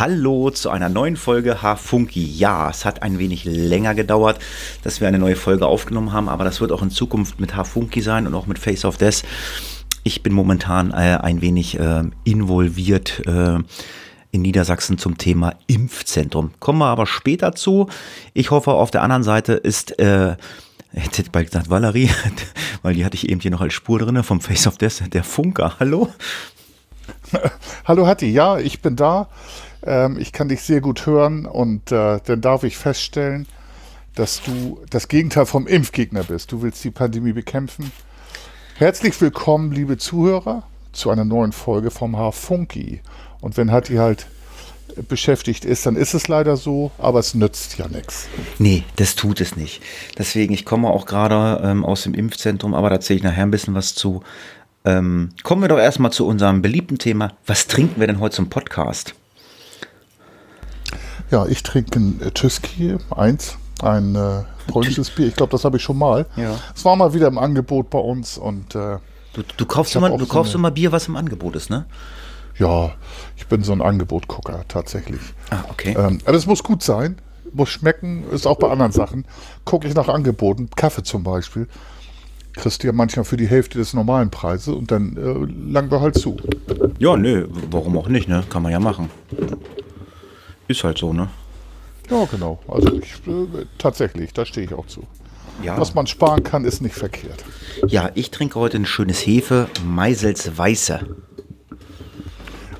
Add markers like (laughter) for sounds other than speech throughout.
Hallo zu einer neuen Folge H-Funky. Ja, es hat ein wenig länger gedauert, dass wir eine neue Folge aufgenommen haben, aber das wird auch in Zukunft mit H-Funky sein und auch mit Face of Death. Ich bin momentan äh, ein wenig äh, involviert äh, in Niedersachsen zum Thema Impfzentrum. Kommen wir aber später zu. Ich hoffe, auf der anderen Seite ist äh, (laughs) hätte bald gesagt Valerie, (laughs) weil die hatte ich eben hier noch als Spur drin vom Face of Death, der Funker. Hallo? (laughs) Hallo Hatti, ja, ich bin da. Ähm, ich kann dich sehr gut hören und äh, dann darf ich feststellen, dass du das Gegenteil vom Impfgegner bist. Du willst die Pandemie bekämpfen. Herzlich willkommen, liebe Zuhörer, zu einer neuen Folge vom H-Funky. Und wenn Hatti halt beschäftigt ist, dann ist es leider so, aber es nützt ja nichts. Nee, das tut es nicht. Deswegen, ich komme auch gerade ähm, aus dem Impfzentrum, aber da erzähle ich nachher ein bisschen was zu. Ähm, kommen wir doch erstmal zu unserem beliebten Thema. Was trinken wir denn heute zum Podcast? Ja, ich trinke ein äh, Tüski, eins, ein äh, polnisches Bier. Ich glaube, das habe ich schon mal. Ja. Es war mal wieder im Angebot bei uns und äh, Du, du kaufst, immer, du kaufst so immer Bier, was im Angebot ist, ne? Ja, ich bin so ein Angebotgucker tatsächlich. Ah, okay. Ähm, aber es muss gut sein, muss schmecken, ist auch bei anderen Sachen. Gucke ich nach Angeboten, Kaffee zum Beispiel, kriegst du ja manchmal für die Hälfte des normalen Preises und dann äh, langen wir halt zu. Ja, nö, warum auch nicht, ne? Kann man ja machen. Ist halt so, ne? Ja, genau. Also ich, äh, tatsächlich, da stehe ich auch zu. Ja. Was man sparen kann, ist nicht verkehrt. Ja, ich trinke heute ein schönes Hefe, Meisels Weiße.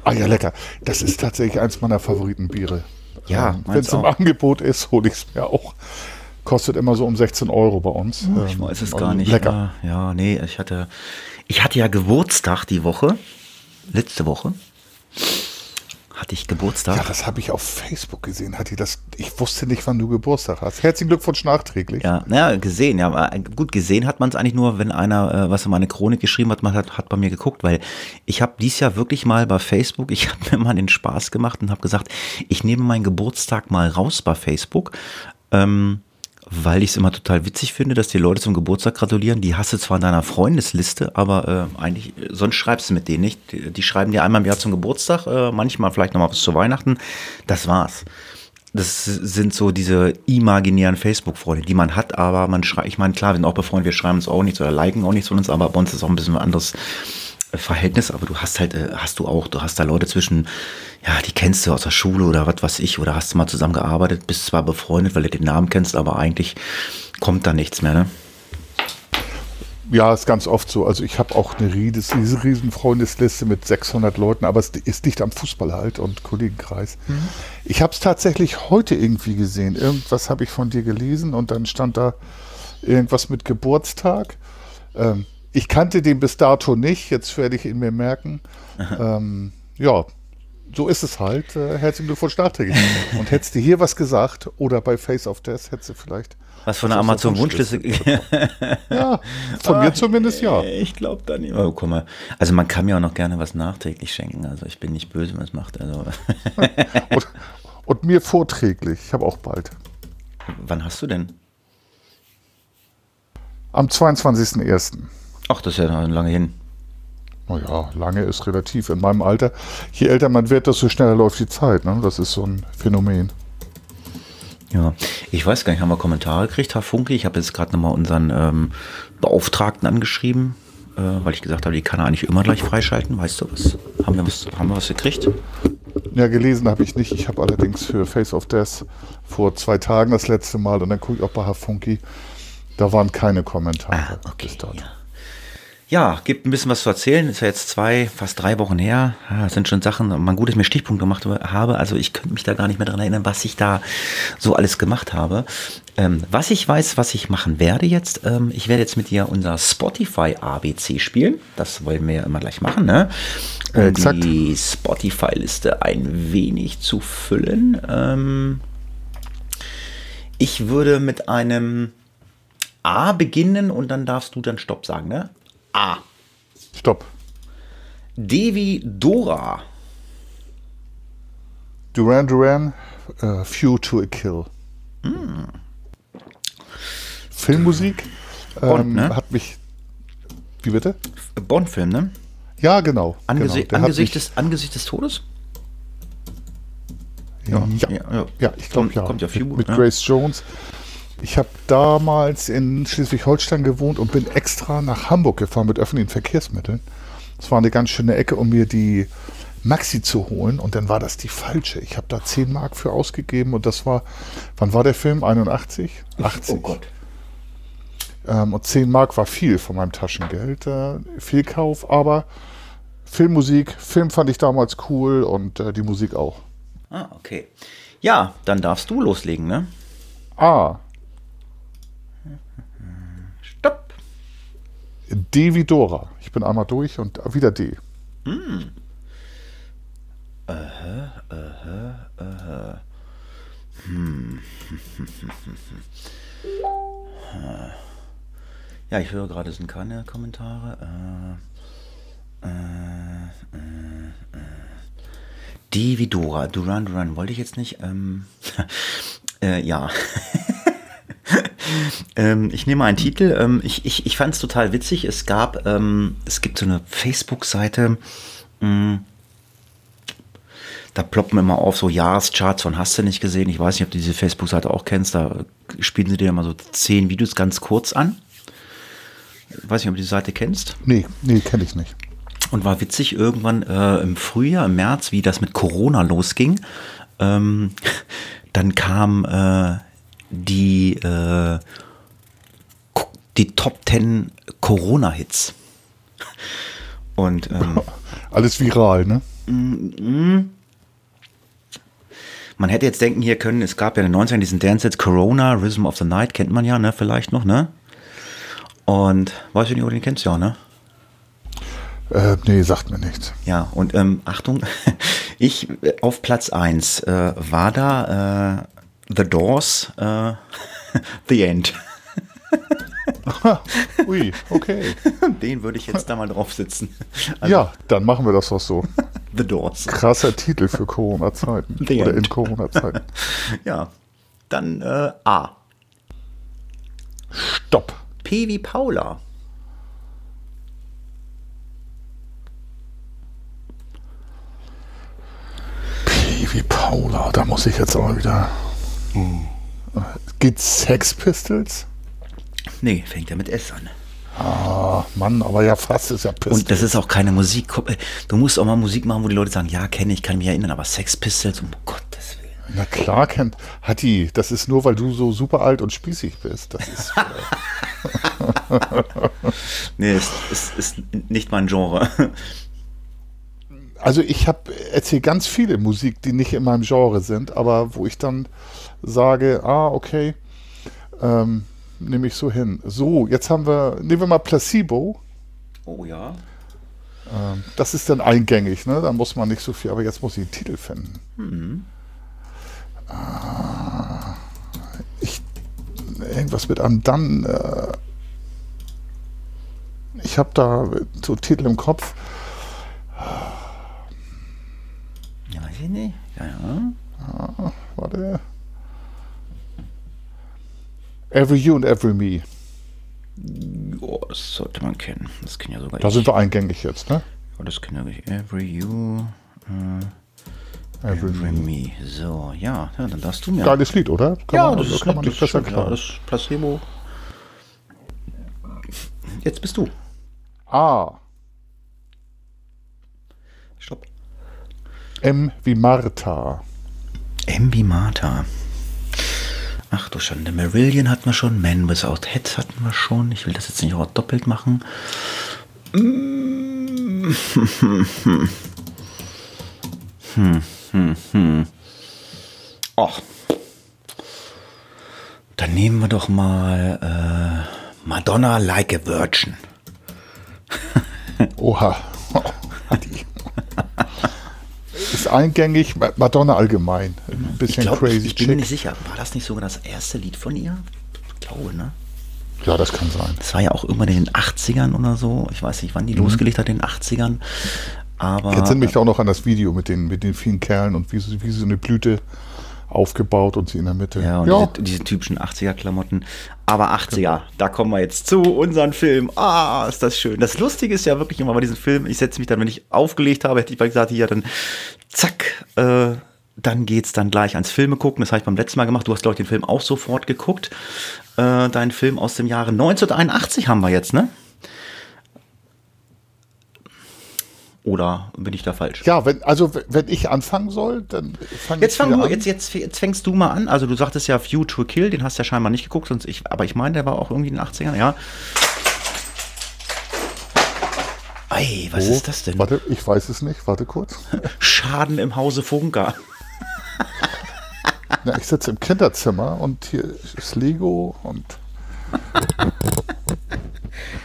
Ah ja, lecker. Das ist tatsächlich eins meiner Favoritenbiere. Ja, ähm, Wenn es im. Angebot ist, hole ich es mir auch. Kostet immer so um 16 Euro bei uns. Ich Ähm, weiß es gar nicht. Lecker. Ja, ja, nee, ich hatte, ich hatte ja Geburtstag die Woche. Letzte Woche. Hatte ich Geburtstag. Ja, das habe ich auf Facebook gesehen. Hat die das? Ich wusste nicht, wann du Geburtstag hast. Herzlichen Glückwunsch nachträglich. Ja, naja, gesehen, ja. Gut, gesehen hat man es eigentlich nur, wenn einer, äh, was in meine Chronik geschrieben hat, man hat, hat bei mir geguckt, weil ich habe dies Jahr wirklich mal bei Facebook, ich (laughs) habe mir mal den Spaß gemacht und habe gesagt, ich nehme meinen Geburtstag mal raus bei Facebook. Ähm, weil ich es immer total witzig finde, dass die Leute zum Geburtstag gratulieren. Die hast du zwar in deiner Freundesliste, aber äh, eigentlich, äh, sonst schreibst du mit denen nicht. Die, die schreiben dir einmal im Jahr zum Geburtstag, äh, manchmal vielleicht nochmal was zu Weihnachten. Das war's. Das sind so diese imaginären Facebook-Freunde, die man hat, aber man schreibt, ich meine, klar, wir sind auch befreundet, wir schreiben uns auch nichts oder liken auch nichts von uns, aber bei uns ist auch ein bisschen ein anderes Verhältnis, aber du hast halt, äh, hast du auch, du hast da Leute zwischen, ja, die kennst du aus der Schule oder was weiß ich, oder hast du mal zusammen gearbeitet, bist zwar befreundet, weil du den Namen kennst, aber eigentlich kommt da nichts mehr, ne? Ja, ist ganz oft so. Also ich habe auch eine Riedes, diese riesen Freundesliste mit 600 Leuten, aber es ist dicht am Fußball halt und Kollegenkreis. Ich habe es tatsächlich heute irgendwie gesehen. Irgendwas habe ich von dir gelesen und dann stand da irgendwas mit Geburtstag. Ähm, ich kannte den bis dato nicht, jetzt werde ich ihn mir merken. (laughs) Ähm, ja, so ist es halt. Äh, herzlichen Glückwunsch nachträglich. Und hättest du hier was gesagt oder bei Face of Death, hättest du vielleicht. Was von der Amazon-Wunschliste. (laughs) Ja, von mir zumindest ja. Ich glaube da nicht. Oh, guck mal. Also man kann mir auch noch gerne was nachträglich schenken. Also ich bin nicht böse, wenn man es macht. Also (laughs) Und, und mir vorträglich. Ich habe auch bald. wann hast du denn? Am 22.01. Ach, das ist ja noch lange hin. Naja, lange ist relativ. In meinem Alter, je älter man wird, desto schneller läuft die Zeit. Ne? Das ist so ein Phänomen. Ja, ich weiß gar nicht, haben wir Kommentare gekriegt, Herr Funke? Ich habe jetzt gerade nochmal unseren ähm, Beauftragten angeschrieben, äh, weil ich gesagt habe, die kann er eigentlich immer gleich freischalten. Weißt du was? Haben wir was, haben wir was gekriegt? Ja, gelesen habe ich nicht. Ich habe allerdings für Face of Death vor zwei Tagen das letzte Mal und dann gucke ich auch bei Herr Funky. Da waren keine Kommentare. Ah, okay. bis dato. Ja. Ja, gibt ein bisschen was zu erzählen. Ist ja jetzt zwei, fast drei Wochen her. Ja, das sind schon Sachen, man gut, dass ich mir Stichpunkte gemacht habe. Also ich könnte mich da gar nicht mehr dran erinnern, was ich da so alles gemacht habe. Ähm, was ich weiß, was ich machen werde jetzt, ähm, ich werde jetzt mit dir unser Spotify ABC spielen. Das wollen wir ja immer gleich machen, ne? Äh, Exakt. die Spotify-Liste ein wenig zu füllen. Ähm, ich würde mit einem A beginnen und dann darfst du dann Stopp sagen, ne? A. Stopp. Devi Dora. Duran Duran, äh, Few to a Kill. Filmmusik Bond, ähm, ne? hat mich. Wie bitte? Bond-Film, ne? Ja, genau. Angesi genau. Der hat Angesicht, des, Angesicht des Todes? Ja, ja, ja. ja ich glaube ja. kommt ja viel mit, mit ja. Grace Jones. Ich habe damals in Schleswig-Holstein gewohnt und bin extra nach Hamburg gefahren mit öffentlichen Verkehrsmitteln. Das war eine ganz schöne Ecke, um mir die Maxi zu holen und dann war das die falsche. Ich habe da 10 Mark für ausgegeben und das war, wann war der Film? 81? 80. Oh Gott. Ähm, und 10 Mark war viel von meinem Taschengeld. Äh, Fehlkauf, aber Filmmusik, Film fand ich damals cool und äh, die Musik auch. Ah, okay. Ja, dann darfst du loslegen, ne? A. D wie Dora. Ich bin einmal durch und wieder D. Ja, ich höre gerade, es sind keine Kommentare. Äh, äh, äh, äh. Die wie Dora. Duran Duran wollte ich jetzt nicht. Ähm, (laughs) äh, ja. (laughs) (laughs) ähm, ich nehme einen Titel. Ähm, ich ich, ich fand es total witzig. Es gab, ähm, es gibt so eine Facebook-Seite. mh, da ploppen immer auf so Jahrescharts von Hast du nicht gesehen. Ich weiß nicht, ob du diese Facebook-Seite auch kennst. Da spielen sie dir immer so zehn Videos ganz kurz an. Ich weiß nicht, ob du die Seite kennst. Nee, nee, kenne ich nicht. Und war witzig irgendwann äh, im Frühjahr, im März, wie das mit Corona losging. Ähm, (laughs) dann kam äh, die, äh, die Top 10 Corona-Hits. Und ähm, (laughs) Alles viral, ne? man hätte jetzt denken hier können, es gab ja in den 90ern diesen Dance-Hits Corona, Rhythm of the Night, kennt man ja, ne? Vielleicht noch, ne? Und weißt du nicht, ob du den kennst, ja, ne? Äh, nee, sagt mir nichts. Ja, und ähm, Achtung, (laughs) ich äh, auf Platz 1 äh, war da äh, The Doors, äh, (laughs) The End. Ui, okay. (laughs) Den würde ich jetzt da mal drauf sitzen. Also, ja, dann machen wir das doch so. (laughs) The Doors. Krasser Titel für Corona-Zeiten. Oder in. Corona-Zeiten. Ja, dann äh, A. Stopp. P wie Paula. P wie Paula, da muss ich jetzt auch mal wieder. Geht Sex Pistols? Nee, fängt ja mit S an. Ah, Mann, aber ja fast ist ja Pistols. Und das ist auch keine Musik. Äh, Du musst auch mal Musik machen, wo die Leute sagen, ja, kenne ich, kann mich erinnern, aber Sex Pistols, um Gottes Willen. Na klar, kennt. Hatti, das ist nur, weil du so super alt und spießig bist. Das ist. (laughs) Nee, es ist, ist nicht mein Genre. Also ich habe erzähle ganz viele Musik, die nicht in meinem Genre sind, aber wo ich dann sage, ah, okay, ähm, nehme ich so hin. So, jetzt haben wir, nehmen wir mal Placebo. Oh ja. Ähm, das ist dann eingängig, ne? Da muss man nicht so viel, aber jetzt muss ich einen Titel finden. Ah, ich, irgendwas mit einem dann. Äh, ich habe da so Titel im Kopf. Ja, weiß ich nicht. Ja, ja. Warte. Every You and Every Me. Oh, das sollte man kennen. Das kennen ja sogar Da ich. sind wir eingängig jetzt, ne? Oh, das kennen ja ich. Every you, Every, every Me. me. So, ja, ja dann darfst du mir. Geiles Lied, oder? Kann ja, man, das ist, kann man das nicht ist klagen. das Placebo. Jetzt bist du. A. Stopp. M wie Martha. M wie Martha. Ach du Schande. Marillion hatten wir schon. Man Without Head hatten wir schon. Ich will das jetzt nicht auch doppelt machen. Mm. Hm, hm, hm. Och. Dann nehmen wir doch mal äh, Madonna Like a Virgin. Oha. (laughs) Ist eingängig, Ma- Madonna allgemein. Ein bisschen glaub, crazy ich, ich bin mir nicht sicher. War das nicht sogar das erste Lied von ihr? Ich glaube, ne? Ja, das kann sein. Das war ja auch irgendwann in den 80ern oder so. Ich weiß nicht, wann die losgelegt hat in den 80ern. Aber Jetzt sind mich da auch noch an das Video mit den, mit den vielen Kerlen und wie, wie so eine Blüte aufgebaut und sie in der Mitte. ja, und Diese, diese typischen 80er-Klamotten. Aber 80er, da kommen wir jetzt zu unserem Film. Ah, ist das schön. Das Lustige ist ja wirklich immer bei diesem Film, ich setze mich dann, wenn ich aufgelegt habe, hätte ich gesagt, hier dann zack, äh, dann geht's dann gleich ans Filme gucken. Das habe ich beim letzten Mal gemacht. Du hast, glaube ich, den Film auch sofort geguckt. Äh, deinen Film aus dem Jahre 1981 haben wir jetzt, ne? Oder bin ich da falsch? Ja, wenn, also wenn ich anfangen soll, dann fange jetzt fang du, an. Jetzt, jetzt, jetzt fängst du mal an. Also du sagtest ja View to Kill, den hast du ja scheinbar nicht geguckt, sonst ich, aber ich meine, der war auch irgendwie in den 80ern, ja. Ey, was oh, ist das denn? Warte, ich weiß es nicht. Warte kurz. (laughs) Schaden im Hause Funker. Ja, ich sitze im Kinderzimmer und hier ist Lego und (laughs)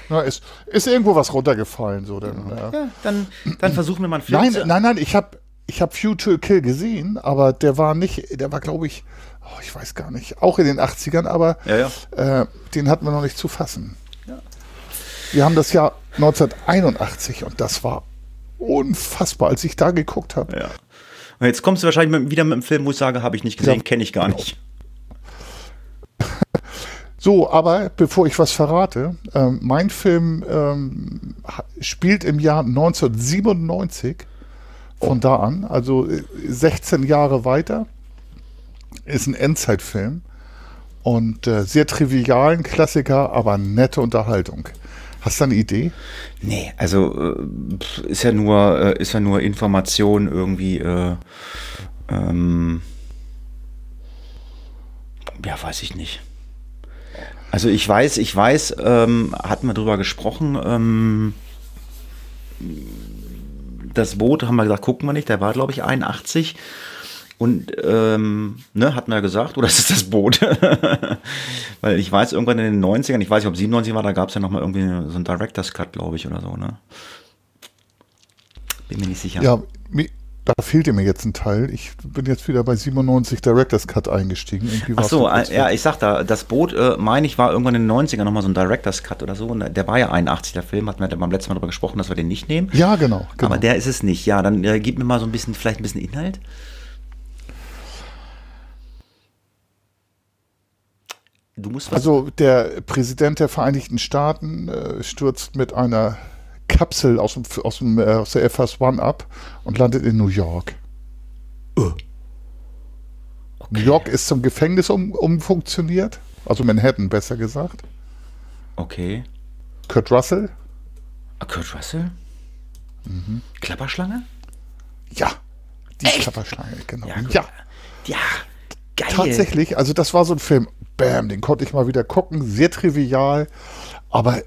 Na, ist, ist irgendwo was runtergefallen. So, dann, ja. Ja, dann, dann versuchen wir mal einen Film Nein, nein, nein, ich habe ich hab Future Kill gesehen, aber der war nicht, der war, glaube ich, oh, ich weiß gar nicht, auch in den 80ern, aber ja, äh, den hatten wir noch nicht zu fassen. Wir haben das Jahr 1981 und das war unfassbar, als ich da geguckt habe. Ja. Und jetzt kommst du wahrscheinlich mit, wieder mit einem Film, wo ich sage, habe ich nicht gesehen, kenne ich gar nicht. (laughs) So, aber bevor ich was verrate, äh, mein Film ähm, spielt im Jahr 1997 von oh. da an, also 16 äh, Jahre weiter. Ist ein Endzeitfilm und äh, sehr trivialen Klassiker, aber nette Unterhaltung. Hast du eine Idee? Nee, also äh, ist ja nur, äh, ist ja nur Information irgendwie. Äh, ähm, ja, weiß ich nicht. Also ich weiß, ich weiß, ähm, hatten wir drüber gesprochen, ähm, das Boot, haben wir gesagt, gucken wir nicht, der war, glaube ich, 81. Und, ähm, ne, hatten wir ja gesagt, oder (laughs) ist es das Boot? (laughs) Weil ich weiß, irgendwann in den 90ern, ich weiß nicht, ob 97 war, da gab es ja nochmal irgendwie so einen Director's Cut, glaube ich, oder so, ne? Bin mir nicht sicher. Ja, da fehlte mir jetzt ein Teil. Ich bin jetzt wieder bei 97 Director's Cut eingestiegen. Ach so, äh, ja, ich sag da, das Boot, äh, meine ich, war irgendwann in den 90ern nochmal so ein Director's Cut oder so. Und der war ja 81, der Film, hatten wir beim letzten Mal darüber gesprochen, dass wir den nicht nehmen. Ja, genau. genau. Aber der ist es nicht. Ja, dann äh, gib mir mal so ein bisschen, vielleicht ein bisschen Inhalt. Du musst also der Präsident der Vereinigten Staaten äh, stürzt mit einer Kapsel aus, dem, aus, dem, äh, aus der Air Force One ab und landet in New York. Uh. Okay. New York ist zum Gefängnis um, umfunktioniert, also Manhattan besser gesagt. Okay. Kurt Russell. Ah, Kurt Russell? Mhm. Klapperschlange? Ja, die Echt? Klapperschlange, genau. Ja, ja. ja. Geil. Tatsächlich, also das war so ein Film, bam, den konnte ich mal wieder gucken, sehr trivial, aber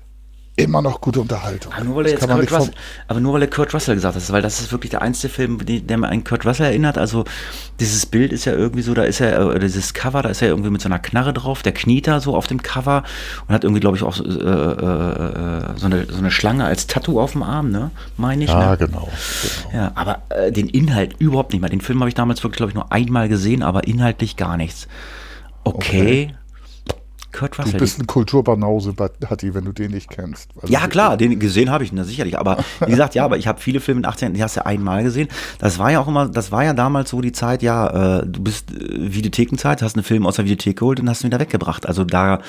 immer noch gute Unterhaltung. Aber nur, weil er jetzt Kurt Russell, aber nur weil er Kurt Russell gesagt hat, weil das ist wirklich der einzige Film, der mir an Kurt Russell erinnert. Also dieses Bild ist ja irgendwie so, da ist er, dieses Cover, da ist er irgendwie mit so einer Knarre drauf, der kniet da so auf dem Cover und hat irgendwie, glaube ich, auch äh, äh, äh, so, eine, so eine Schlange als Tattoo auf dem Arm, ne? Meine ich. Ja, ne? genau, genau. Ja, aber äh, den Inhalt überhaupt nicht mehr. Den Film habe ich damals wirklich, glaube ich, nur einmal gesehen, aber inhaltlich gar nichts. okay. okay. Kurt Russell. Du bist ein Kulturbanause, Hatti, wenn du den nicht kennst. Also ja, klar, den gesehen habe ich, na, sicherlich. Aber wie gesagt, ja, aber ich habe viele Filme in den 80ern, die hast du ja einmal gesehen. Das war ja auch immer, das war ja damals so die Zeit, ja, äh, du bist äh, Videothekenzeit, hast einen Film aus der Videothek geholt und hast ihn wieder weggebracht. Also da,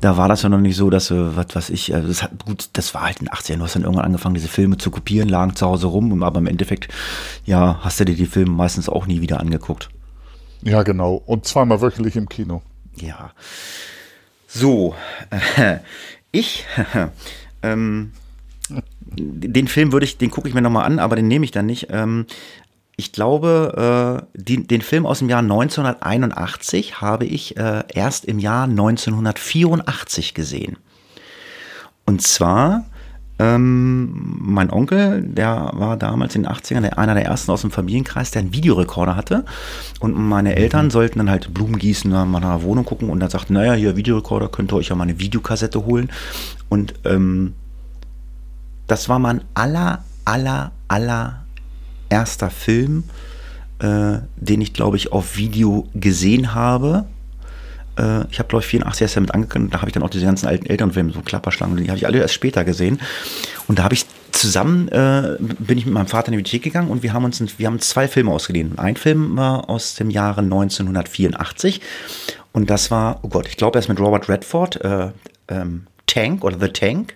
da war das ja noch nicht so, dass du, was weiß ich, äh, das hat, gut, das war halt in den 80ern. Du hast dann irgendwann angefangen, diese Filme zu kopieren, lagen zu Hause rum, aber im Endeffekt, ja, hast du dir die Filme meistens auch nie wieder angeguckt. Ja, genau. Und zweimal wöchentlich im Kino. Ja. So, (laughs) ich, (laughs) ähm, den Film würde ich, den gucke ich mir nochmal an, aber den nehme ich dann nicht. Ähm, ich glaube, äh, die, den Film aus dem Jahr 1981 habe ich äh, erst im Jahr 1984 gesehen. Und zwar ähm, mein Onkel, der war damals in den 80ern der, einer der ersten aus dem Familienkreis, der einen Videorekorder hatte. Und meine Eltern sollten dann halt Blumen gießen, mal nach einer Wohnung gucken und dann sagten, naja, hier Videorekorder, könnt ihr euch ja mal eine Videokassette holen. Und ähm, das war mein aller, aller, aller erster Film, äh, den ich, glaube ich, auf Video gesehen habe äh, ich habe, glaube ich, 84 erst damit angekündigt, da habe ich dann auch diese ganzen alten Elternfilme, so Klapperschlangen, die habe ich alle erst später gesehen. Und da habe ich zusammen, äh, bin ich mit meinem Vater in die Bibliothek gegangen und wir haben uns, wir haben zwei Filme ausgeliehen. Ein Film war aus dem Jahre 1984 und das war, oh Gott, ich glaube, er ist mit Robert Redford, äh, ähm, Tank oder The Tank.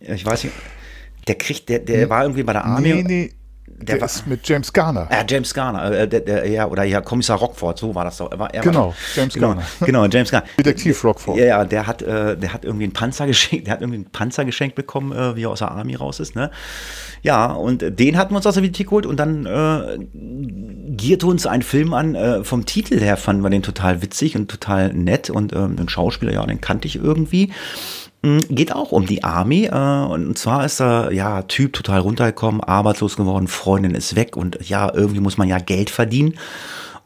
Ich weiß nicht, der kriegt, der, der war irgendwie bei der Army. Nee, nee. Der, der ist mit James Garner. Ja, James Garner, äh, der, der, ja, oder ja, Kommissar Rockford, so war das doch. War, genau, war, James genau, Garner. (laughs) Genau, James Garner. Detektiv Rockford. Ja, ja, der hat, äh, der hat irgendwie einen Panzer geschenkt, (laughs) der hat irgendwie einen Panzer geschenkt bekommen, äh, wie er aus der Army raus ist, ne? Ja, und den hatten wir uns aus der Bibliothek geholt und dann äh, gierte uns ein Film an. Äh, vom Titel her fanden wir den total witzig und total nett und ähm, den Schauspieler, ja, den kannte ich irgendwie. Hm, geht auch um die Army. Äh, und zwar ist der ja, Typ total runtergekommen, arbeitslos geworden, Freundin ist weg und ja, irgendwie muss man ja Geld verdienen.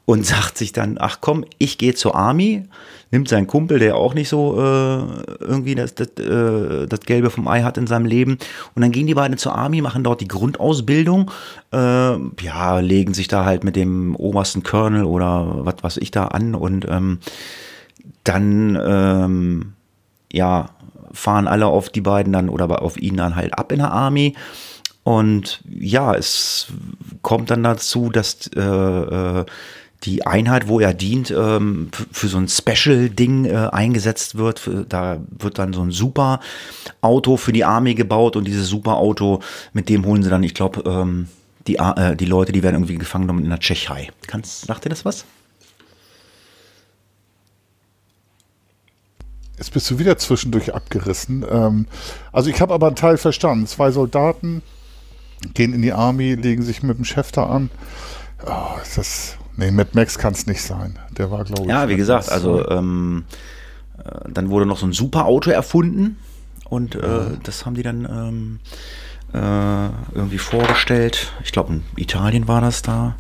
Und (laughs) sagt sich dann, ach komm, ich gehe zur Army, nimmt seinen Kumpel, der auch nicht so äh, irgendwie das, das, äh, das Gelbe vom Ei hat in seinem Leben. Und dann gehen die beiden zur Army, machen dort die Grundausbildung, äh, ja, legen sich da halt mit dem obersten Colonel oder was weiß ich da an und ähm, dann, ähm, ja, fahren alle auf die beiden dann oder auf ihn dann halt ab in der Army. Und ja, es kommt dann dazu, dass äh, äh die Einheit, wo er dient, ähm, für so ein Special-Ding äh, eingesetzt wird. Da wird dann so ein super Auto für die Armee gebaut und dieses super Auto, mit dem holen sie dann, ich glaube, ähm, die, äh, die Leute, die werden irgendwie gefangen genommen in der Tschechei. Kannst, sagt dir das was? Jetzt bist du wieder zwischendurch abgerissen. Ähm, also ich habe aber einen Teil verstanden. Zwei Soldaten gehen in die Army, legen sich mit dem Chef da an. Oh, das, nee, Mad Max kann es nicht sein. Der war, glaube ich. Ja, wie gesagt, also ähm, äh, dann wurde noch so ein super Auto erfunden und äh, ja. das haben die dann ähm, äh, irgendwie vorgestellt. Ich glaube, in Italien war das da.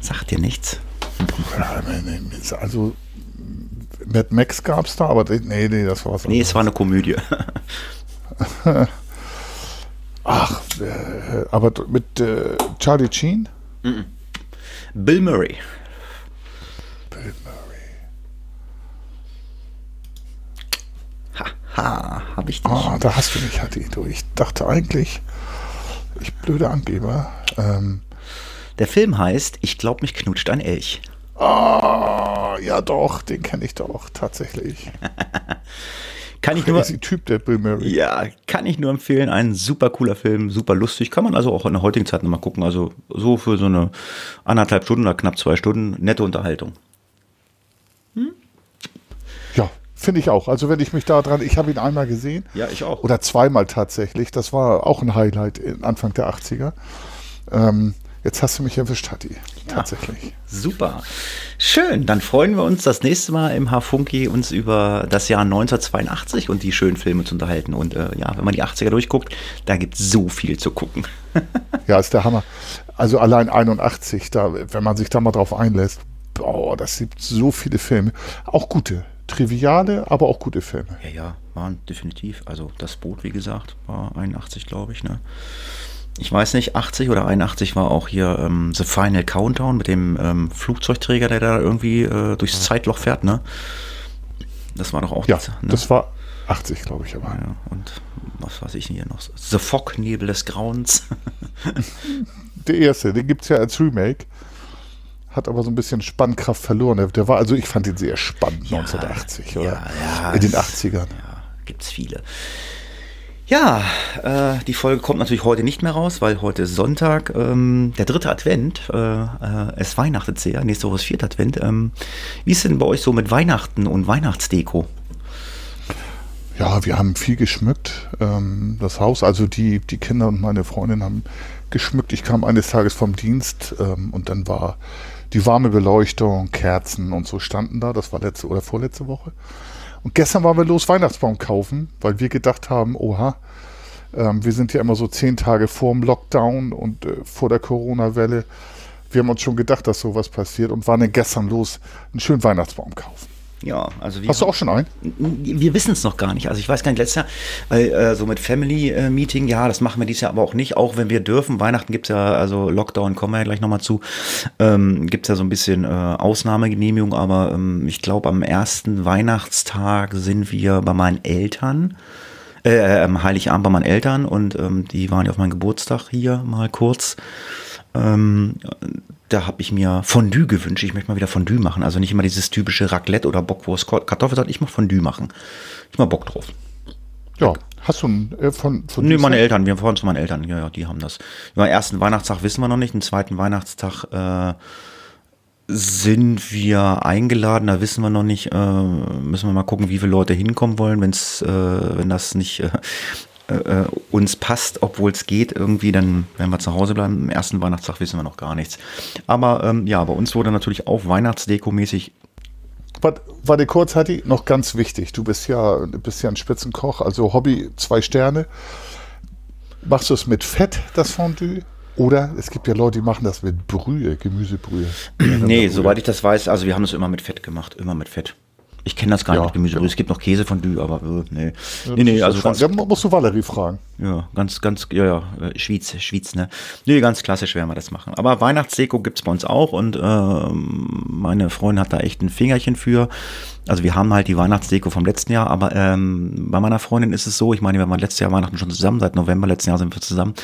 Sagt dir nichts. Also Mad Max gab es da, aber nee, nee, das war was Nee, es war eine Komödie. (laughs) Ach, äh, aber mit äh, Charlie Sheen? Mm -mm. Bill Murray. Bill Murray. Ha, ha hab ich dich. Oh, da hast du mich, Hatti. Du, ich dachte eigentlich, ich blöde Angeber. Ähm, Der Film heißt Ich glaub, mich knutscht ein Elch. Ah, ja doch, den kenne ich doch, tatsächlich. (laughs) kann ich nur. Typ, der Bill Murray. Ja, kann ich nur empfehlen. Ein super cooler Film, super lustig. Kann man also auch in der heutigen Zeit nochmal gucken. Also so für so eine anderthalb Stunden oder knapp zwei Stunden nette Unterhaltung. Hm? Ja, finde ich auch. Also wenn ich mich da dran, ich habe ihn einmal gesehen. Ja, ich auch. Oder zweimal tatsächlich. Das war auch ein Highlight Anfang der 80er. Ähm, Jetzt hast du mich erwischt, Hatti. Tatsächlich. Ja, super. Schön. Dann freuen wir uns das nächste Mal im Hafunki uns über das Jahr 1982 und die schönen Filme zu unterhalten. Und äh, ja, wenn man die 80er durchguckt, da gibt es so viel zu gucken. ja, ist der Hammer. Also allein 81, da, wenn man sich da mal drauf einlässt, boah, das gibt so viele Filme. Auch gute. Triviale, aber auch gute Filme. Ja, ja, waren definitiv. Also das Boot, wie gesagt, war 81, glaube ich, ne? Ich weiß nicht, 80 oder 81 war auch hier ähm, The Final Countdown mit dem ähm, Flugzeugträger, der da irgendwie äh, durchs Zeitloch fährt, ne? Das war doch auch Ja, ne? das war 80, glaube ich, aber. Ja, und was weiß ich hier noch? The Fog, Nebel des Grauens. (laughs) der erste, den gibt es ja als Remake. Hat aber so ein bisschen Spannkraft verloren. Der war, also ich fand ihn sehr spannend, ja, 1980, oder? Ja, ja. In den 80ern. Ja, gibt es viele. Ja, äh, die Folge kommt natürlich heute nicht mehr raus, weil heute ist Sonntag, ähm, der dritte Advent. Äh, äh, es weihnachtet sehr, nächste Woche ist vierter Advent. Ähm, wie ist denn bei euch so mit Weihnachten und Weihnachtsdeko? Ja, wir haben viel geschmückt. Ähm, das Haus, also die, die Kinder und meine Freundin haben geschmückt. Ich kam eines Tages vom Dienst ähm, und dann war die warme Beleuchtung, Kerzen und so standen da. Das war letzte oder vorletzte Woche. Und gestern waren wir los Weihnachtsbaum kaufen, weil wir gedacht haben, oha, ähm, wir sind ja immer so zehn Tage vor dem Lockdown und äh, vor der Corona-Welle. Wir haben uns schon gedacht, dass sowas passiert und waren dann gestern los, einen schönen Weihnachtsbaum kaufen. Ja, also Hast du auch schon einen? Wir wissen es noch gar nicht. Also ich weiß gar nicht, letztes Jahr, weil äh, so mit Family äh, Meeting, ja, das machen wir dieses Jahr aber auch nicht, auch wenn wir dürfen. Weihnachten gibt es ja, also Lockdown kommen wir ja gleich nochmal zu, ähm, gibt es ja so ein bisschen äh, Ausnahmegenehmigung, aber ähm, ich glaube, am ersten Weihnachtstag sind wir bei meinen Eltern. Äh, am Heiligabend bei meinen Eltern und ähm, die waren ja auf meinem Geburtstag hier mal kurz. Ähm, da habe ich mir Fondue gewünscht. Ich möchte mal wieder Fondue machen. Also nicht immer dieses typische Raclette oder Bockwurst, Kartoffel, sondern ich mache Fondue machen. Ich mal Bock drauf. Ja, Hast du einen äh, von, von Nee, meine Eltern, wir fahren zu meinen Eltern, ja, ja, die haben das. Über den ersten Weihnachtstag wissen wir noch nicht, den zweiten Weihnachtstag äh, sind wir eingeladen, da wissen wir noch nicht, äh, müssen wir mal gucken, wie viele Leute hinkommen wollen, wenn's, äh, wenn das nicht äh, äh, uns passt, obwohl es geht irgendwie, dann werden wir zu Hause bleiben. Am ersten Weihnachtstag wissen wir noch gar nichts. Aber ähm, ja, bei uns wurde natürlich auch Weihnachtsdeko-mäßig Warte, kurz, Hatti, noch ganz wichtig. Du bist ja, bist ja ein Spitzenkoch, also Hobby zwei Sterne. Machst du es mit Fett, das Fondue? Oder es gibt ja Leute, die machen das mit Brühe, Gemüsebrühe. Nee, soweit ich das weiß, also wir haben das immer mit Fett gemacht, immer mit Fett. Ich kenne das gar Ja, nicht mit Gemüsebrühe. ja. Es gibt noch Käse von Dü, aber äh, nee. Ja, nee, nee, also ganz, ja, musst du Valerie fragen. ja, ganz, ganz, ja, ja, äh, Schwyz, Schwyz, ne? Nee, ganz klassisch werden wir das machen. Aber Weihnachtsdeko gibt's bei uns auch und ähm, meine Freundin hat da echt ein Fingerchen für. Also wir haben halt die Weihnachtsdeko vom letzten Jahr, aber ähm, bei meiner Freundin ist es so, ich meine, wir waren letztes Jahr Weihnachten schon zusammen, seit November letzten Jahr sind wir zusammen.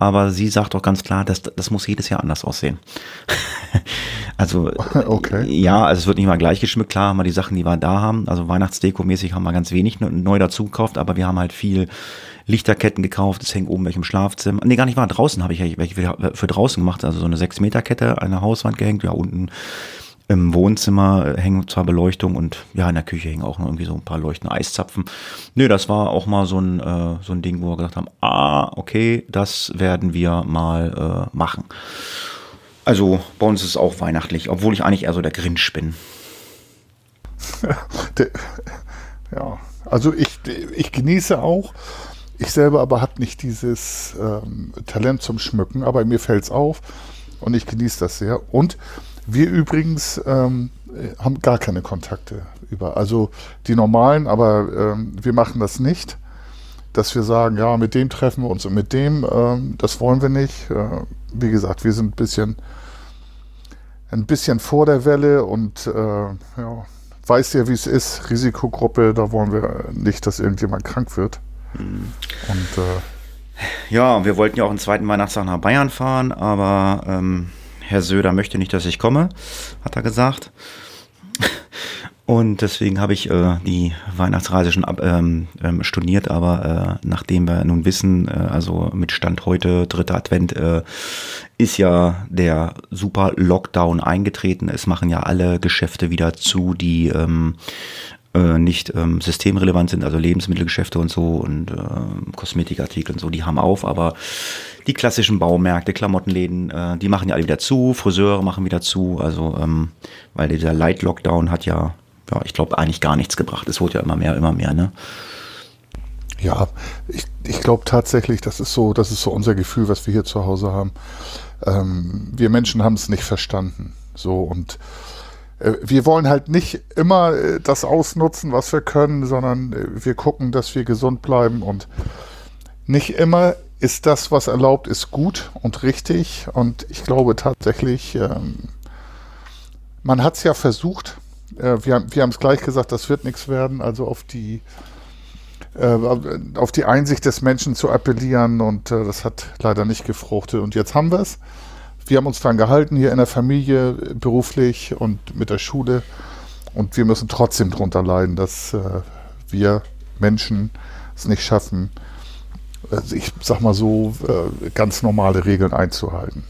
Aber sie sagt doch ganz klar, das, das muss jedes Jahr anders aussehen. (laughs) also Okay. ja, also es wird nicht mal gleich geschmückt. Klar haben wir die Sachen, die wir da haben. Also Weihnachtsdeko-mäßig haben wir ganz wenig ne- neu dazu gekauft, aber wir haben halt viel Lichterketten gekauft. Es hängt oben welche im Schlafzimmer. Nee, gar nicht wahr. Draußen habe ich welche für, für draußen gemacht. Also so eine 6-Meter-Kette an der Hauswand gehängt. Ja, unten im Wohnzimmer hängen zwar Beleuchtung und ja, in der Küche hängen auch noch irgendwie so ein paar leuchtende Eiszapfen. Nö, das war auch mal so ein, äh, so ein Ding, wo wir gesagt haben, ah, okay, das werden wir mal äh, machen. Also bei uns ist es auch weihnachtlich, obwohl ich eigentlich eher so der Grinch bin. (laughs) Ja, also ich, ich genieße auch. Ich selber aber habe nicht dieses ähm, Talent zum Schmücken, aber mir fällt es auf und ich genieße das sehr. Und wir übrigens ähm, haben gar keine Kontakte über. Also die normalen, aber ähm, wir machen das nicht, dass wir sagen, ja, mit dem treffen wir uns und mit dem, ähm, das wollen wir nicht. Äh, wie gesagt, wir sind ein bisschen, ein bisschen vor der Welle und äh, ja, weiß ja, wie es ist, Risikogruppe, da wollen wir nicht, dass irgendjemand krank wird. Und äh, Ja, wir wollten ja auch einen zweiten Weihnachtstag nach Bayern fahren, aber ähm, Herr Söder möchte nicht, dass ich komme, hat er gesagt. Und deswegen habe ich äh, die Weihnachtsreise schon ab, ähm, ähm, storniert, aber äh, nachdem wir nun wissen, äh, also mit Stand heute, dritter Advent, äh, ist ja der super Lockdown eingetreten. Es machen ja alle Geschäfte wieder zu, die ähm, äh, nicht ähm, systemrelevant sind, also Lebensmittelgeschäfte und so und ähm, Kosmetikartikel und so, die haben auf, aber die klassischen Baumärkte, Klamottenläden, äh, die machen ja alle wieder zu, Friseure machen wieder zu, also ähm, weil dieser Light Lockdown hat ja, ja, ich glaube, eigentlich gar nichts gebracht. Es wurde ja immer mehr, immer mehr, ne? ja, ich, ich glaube tatsächlich, das ist so, das ist so unser Gefühl, was wir hier zu Hause haben. Ähm, wir Menschen haben es nicht verstanden. So und äh, wir wollen halt nicht immer äh, das ausnutzen, was wir können, sondern äh, wir gucken, dass wir gesund bleiben und nicht immer ist das, was erlaubt ist, gut und richtig. Und ich glaube tatsächlich, ähm, man hat es ja versucht. Äh, wir haben es gleich gesagt, das wird nichts werden. Also auf die äh, auf die Einsicht des Menschen zu appellieren und äh, das hat leider nicht gefruchtet. Und jetzt haben wir es. Wir haben uns dran gehalten, hier in der Familie, beruflich und mit der Schule. Und wir müssen trotzdem darunter leiden, dass äh, wir Menschen es nicht schaffen, also ich sag mal so, äh, ganz normale Regeln einzuhalten.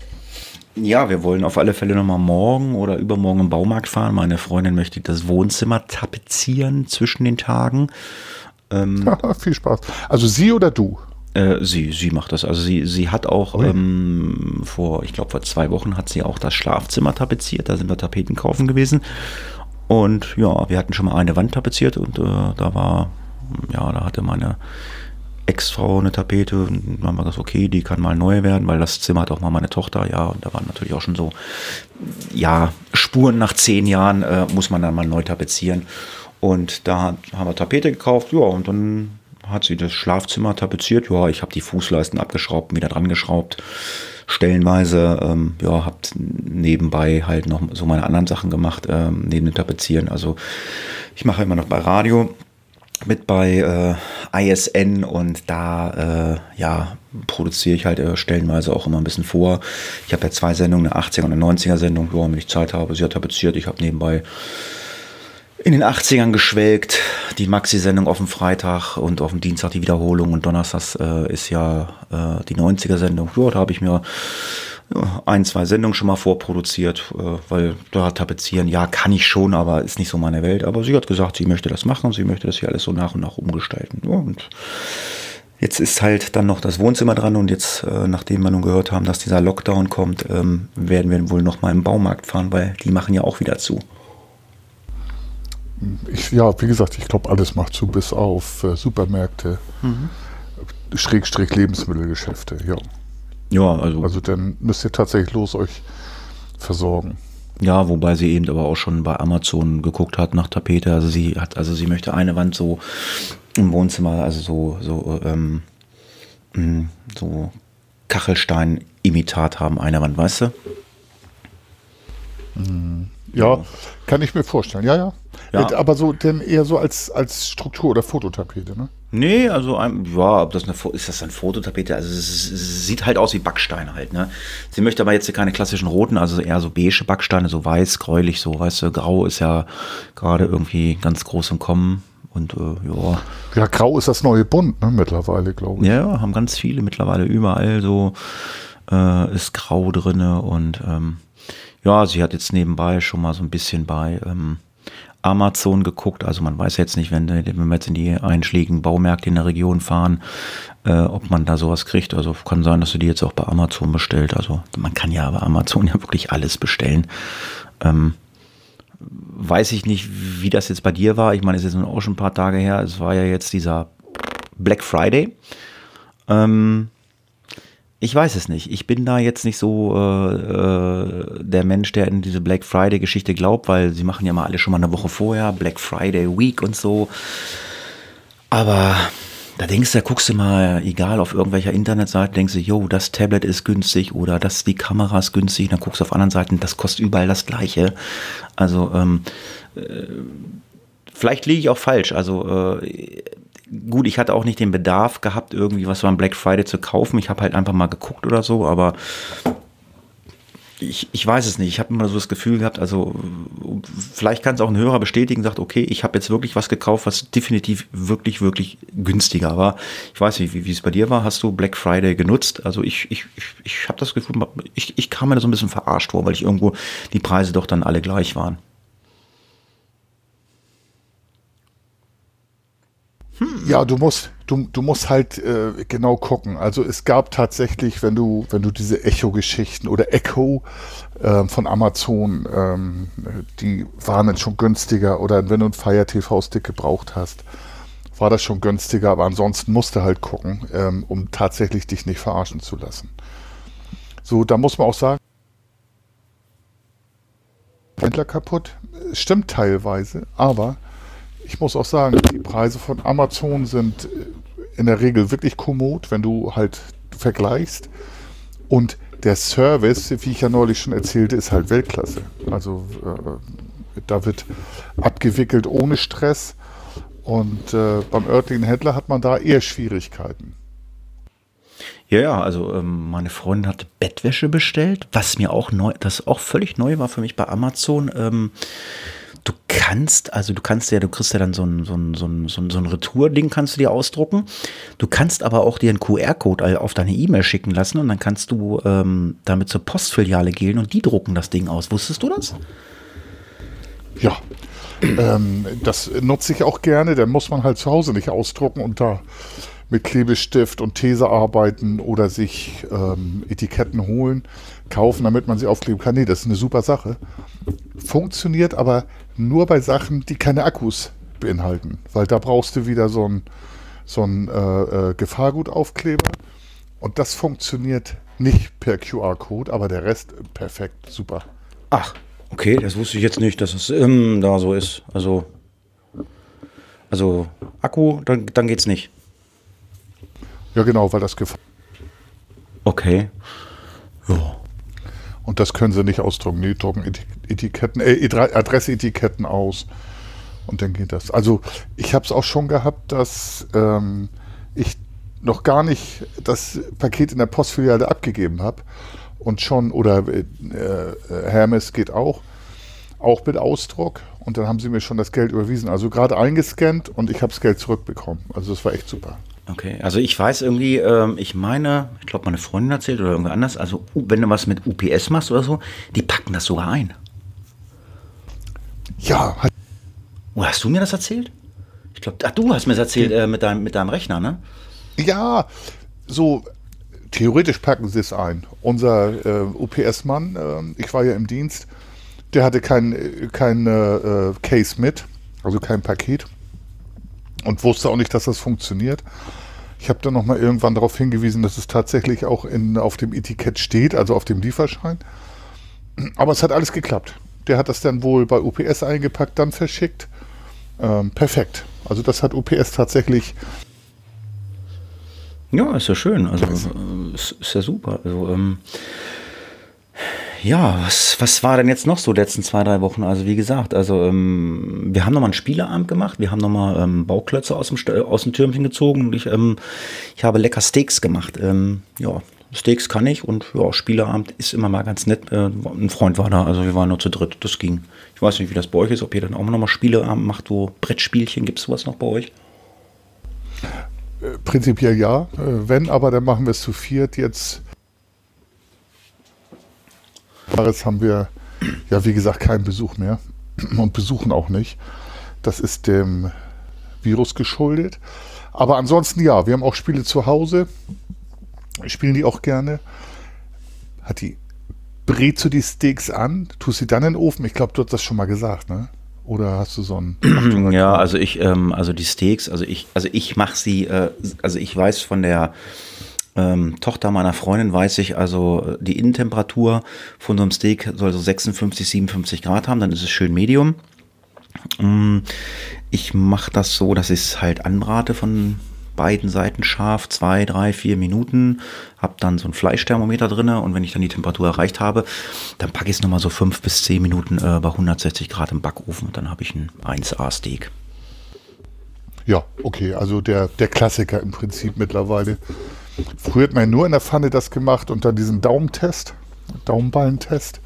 Ja, wir wollen auf alle Fälle nochmal morgen oder übermorgen im Baumarkt fahren. Meine Freundin möchte das Wohnzimmer tapezieren zwischen den Tagen. (laughs) Viel Spaß. Also sie oder du? Äh, sie, sie macht das. Also sie, sie hat auch Ui. ähm, vor, ich glaube vor zwei Wochen hat sie auch das Schlafzimmer tapeziert. Da sind wir Tapeten kaufen gewesen. Und ja, wir hatten schon mal eine Wand tapeziert und äh, da war, ja, da hatte meine Ex-Frau eine Tapete und dann haben wir gesagt, okay, die kann mal neu werden, weil das Zimmer hat auch mal meine Tochter, ja, und da waren natürlich auch schon so, ja, Spuren nach zehn Jahren äh, muss man dann mal neu tapezieren. Und da haben wir Tapete gekauft, ja, und dann hat sie das Schlafzimmer tapeziert. Ja, ich habe die Fußleisten abgeschraubt, wieder dran geschraubt. Stellenweise, ähm, ja, habt nebenbei halt noch so meine anderen Sachen gemacht, ähm, neben dem Tapezieren. Also ich mache immer noch bei Radio mit bei äh, ISN und da äh, ja produziere ich halt äh, stellenweise auch immer ein bisschen vor. Ich habe ja zwei Sendungen, eine 80er und eine 90er Sendung, ja, wenn ich Zeit habe, sie hat tapeziert, ich habe nebenbei in den 80ern geschwelgt. Die Maxi-Sendung auf dem Freitag und auf dem Dienstag die Wiederholung und Donnerstags äh, ist ja äh, die 90er-Sendung. Ja, da habe ich mir ein, zwei Sendungen schon mal vorproduziert, äh, weil da tapezieren, ja, kann ich schon, aber ist nicht so meine Welt. Aber sie hat gesagt, sie möchte das machen sie möchte das hier alles so nach und nach umgestalten. Ja, und Jetzt ist halt dann noch das Wohnzimmer dran und jetzt, äh, nachdem wir nun gehört haben, dass dieser Lockdown kommt, ähm, werden wir wohl noch mal im Baumarkt fahren, weil die machen ja auch wieder zu. Ich, ja, wie gesagt, ich glaube, alles macht zu, bis auf äh, Supermärkte, mhm. Schrägstrich Lebensmittelgeschäfte, ja. Ja, also. Also dann müsst ihr tatsächlich los euch versorgen. Ja, wobei sie eben aber auch schon bei Amazon geguckt hat nach Tapete. Also sie hat, also sie möchte eine Wand so im Wohnzimmer, also so, so, ähm, mm, so Kachelstein-Imitat haben, eine Wand, weißt du? Mhm. Ja, kann ich mir vorstellen, ja, ja. Ja. Aber so denn eher so als, als Struktur oder Fototapete, ne? Nee, also ja, ob das eine ist das eine Fototapete? Also es, es, sieht halt aus wie Backsteine halt, ne? Sie möchte aber jetzt keine klassischen roten, also eher so beige Backsteine, so weiß, gräulich, so, weißt du, grau ist ja gerade irgendwie ganz groß im Kommen. Und äh, ja. Ja, grau ist das neue Bunt, ne, mittlerweile, glaube ich. Ja, haben ganz viele mittlerweile überall so äh, ist grau drinne und ähm, ja, sie hat jetzt nebenbei schon mal so ein bisschen bei ähm, Amazon geguckt. Also man weiß jetzt nicht, wenn, wenn wir jetzt in die einschlägigen Baumärkte in der Region fahren, äh, ob man da sowas kriegt. Also kann sein, dass du die jetzt auch bei Amazon bestellt. Also man kann ja bei Amazon (laughs) ja wirklich alles bestellen. Ähm, weiß ich nicht, wie das jetzt bei dir war. Ich meine, es ist jetzt auch schon ein paar Tage her. Es war ja jetzt dieser Black Friday. Ähm, ich weiß es nicht. Ich bin da jetzt nicht so äh, äh, der Mensch, der in diese Black Friday-Geschichte glaubt, weil sie machen ja mal alle schon mal eine Woche vorher, Black Friday Week und so. Aber da denkst du, da guckst du mal, egal auf irgendwelcher Internetseite, denkst du, yo, das Tablet ist günstig oder das die Kamera ist günstig. Dann guckst du auf anderen Seiten, das kostet überall das Gleiche. Also ähm, äh, vielleicht liege ich auch falsch. Also äh, gut, ich hatte auch nicht den Bedarf gehabt, irgendwie was beim Black Friday zu kaufen. Ich habe halt einfach mal geguckt oder so, aber ich, ich weiß es nicht. Ich habe immer so das Gefühl gehabt, also vielleicht kann es auch ein Hörer bestätigen, sagt, okay, ich habe jetzt wirklich was gekauft, was definitiv wirklich, wirklich günstiger war. Ich weiß nicht, wie, es bei dir war. Hast du Black Friday genutzt? Also ich, ich, ich, ich habe das Gefühl, ich, ich kam mir da so ein bisschen verarscht vor, weil ich irgendwo die Preise doch dann alle gleich waren. Ja, du musst, du, du musst halt äh, genau gucken. Also es gab tatsächlich, wenn du, wenn du diese Echo-Geschichten oder Echo äh, von Amazon, ähm, die waren dann schon günstiger oder wenn du einen Fire TV-Stick gebraucht hast, war das schon günstiger, aber ansonsten musst du halt gucken, ähm, um tatsächlich dich nicht verarschen zu lassen. So, da muss man auch sagen, Händler kaputt, stimmt teilweise, aber ich muss auch sagen, die Preise von Amazon sind äh, in der Regel wirklich kommod, wenn du halt vergleichst. Und der Service, wie ich ja neulich schon erzählte, ist halt Weltklasse. Also äh, da wird abgewickelt ohne Stress. Und äh, beim örtlichen Händler hat man da eher Schwierigkeiten. Ja, ja, also ähm, meine Freundin hatte Bettwäsche bestellt, was mir auch neu, das auch völlig neu war für mich bei Amazon. Ähm, Du kannst, also du kannst ja, du kriegst ja dann so ein, so ein, so ein, so ein, Retour-Ding kannst du dir ausdrucken. Du kannst aber auch dir einen QR-Code auf deine E-Mail schicken lassen und dann kannst du ähm, damit zur Postfiliale gehen und die drucken das Ding aus. Wusstest du das? Ja, ähm, das nutze ich auch gerne. Dann muss man halt zu Hause nicht ausdrucken und da mit Klebestift und These arbeiten oder sich ähm, Etiketten holen, kaufen, damit man sie aufkleben kann. Nee, das ist eine super Sache. Funktioniert aber nur bei Sachen, die keine Akkus beinhalten, weil da brauchst du wieder so ein, so ein äh, äh, Gefahrgutaufkleber und das funktioniert nicht per QR-Code, aber der Rest perfekt, super. Ach, okay, das wusste ich jetzt nicht, dass es ähm, da so ist. Also, also Akku, dann, dann geht's nicht. Ja, genau, weil das Gefahr. Okay. Ja. Und das können sie nicht ausdrucken. Die drucken Etiketten, äh, Adressetiketten aus. Und dann geht das. Also ich habe es auch schon gehabt, dass ähm, ich noch gar nicht das Paket in der Postfiliale abgegeben habe. Und schon, oder äh, äh, Hermes geht auch, auch mit Ausdruck. und dann haben sie mir schon das Geld überwiesen. Also gerade eingescannt und ich habe das Geld zurückbekommen. Also das war echt super. Okay, also ich weiß irgendwie, ähm, ich meine, ich glaube, meine Freundin erzählt oder irgendwer anders, also wenn du was mit UPS machst oder so, die packen das sogar ein. Ja. Hat Oder hast du mir das erzählt? Ich glaube, ach, du hast mir das erzählt äh, mit, deinem, mit deinem Rechner, ne? Ja, so theoretisch packen sie es ein. Unser äh, UPS-Mann, äh, ich war ja im Dienst, der hatte kein, kein äh, Case mit, also kein Paket und wusste auch nicht, dass das funktioniert. Ich habe dann nochmal irgendwann darauf hingewiesen, dass es tatsächlich auch in, auf dem Etikett steht, also auf dem Lieferschein. Aber es hat alles geklappt. Der hat das dann wohl bei UPS eingepackt, dann verschickt. Ähm, perfekt. Also das hat UPS tatsächlich. Ja, ist ja schön. Also äh, ist, ist ja super. Also ähm, ja, was, was war denn jetzt noch so letzten zwei, drei Wochen? Also wie gesagt, also ähm, wir haben nochmal einen Spieleabend gemacht, wir haben nochmal ähm, Bauklötze aus dem, aus dem Türmchen gezogen und ich, ähm, ich habe lecker Steaks gemacht. Ähm, ja, Steaks kann ich und ja, Spieleabend ist immer mal ganz nett. Äh, ein Freund war da, also wir waren nur zu dritt, das ging. Ich weiß nicht, wie das bei euch ist, ob ihr dann auch nochmal Spieleabend macht, wo Brettspielchen, gibt es sowas noch bei euch? Äh, prinzipiell ja. Äh, wenn, aber dann machen wir es zu viert. Jetzt haben wir ja, wie gesagt, keinen Besuch mehr (clears throat) und besuchen auch nicht. Das ist dem Virus geschuldet. Aber ansonsten ja, wir haben auch Spiele zu Hause. Spielen die auch gerne. Hat die brätst du die Steaks an, tust sie dann in den Ofen? Ich glaube, du hast das schon mal gesagt, ne? Oder hast du so ein (clears throat) Ja, also ich, ähm, also die Steaks, also ich, also ich mache sie, äh, also ich weiß von der ähm, Tochter meiner Freundin weiß ich, also äh, die Innentemperatur von so einem Steak soll so 56, 57 Grad haben, dann ist es schön Medium. Mm, Ich mache das so, dass ich es halt anbrate von beiden Seiten scharf, zwei, drei, vier Minuten, habe dann so ein Fleischthermometer drinne und wenn ich dann die Temperatur erreicht habe, dann packe ich es nochmal so fünf bis zehn Minuten äh, bei 160 Grad im Backofen und dann habe ich ein 1A-Steak. Ja, okay, also der, der Klassiker im Prinzip mittlerweile. Früher hat man nur in der Pfanne das gemacht und dann diesen Daumentest, Daumenballentest.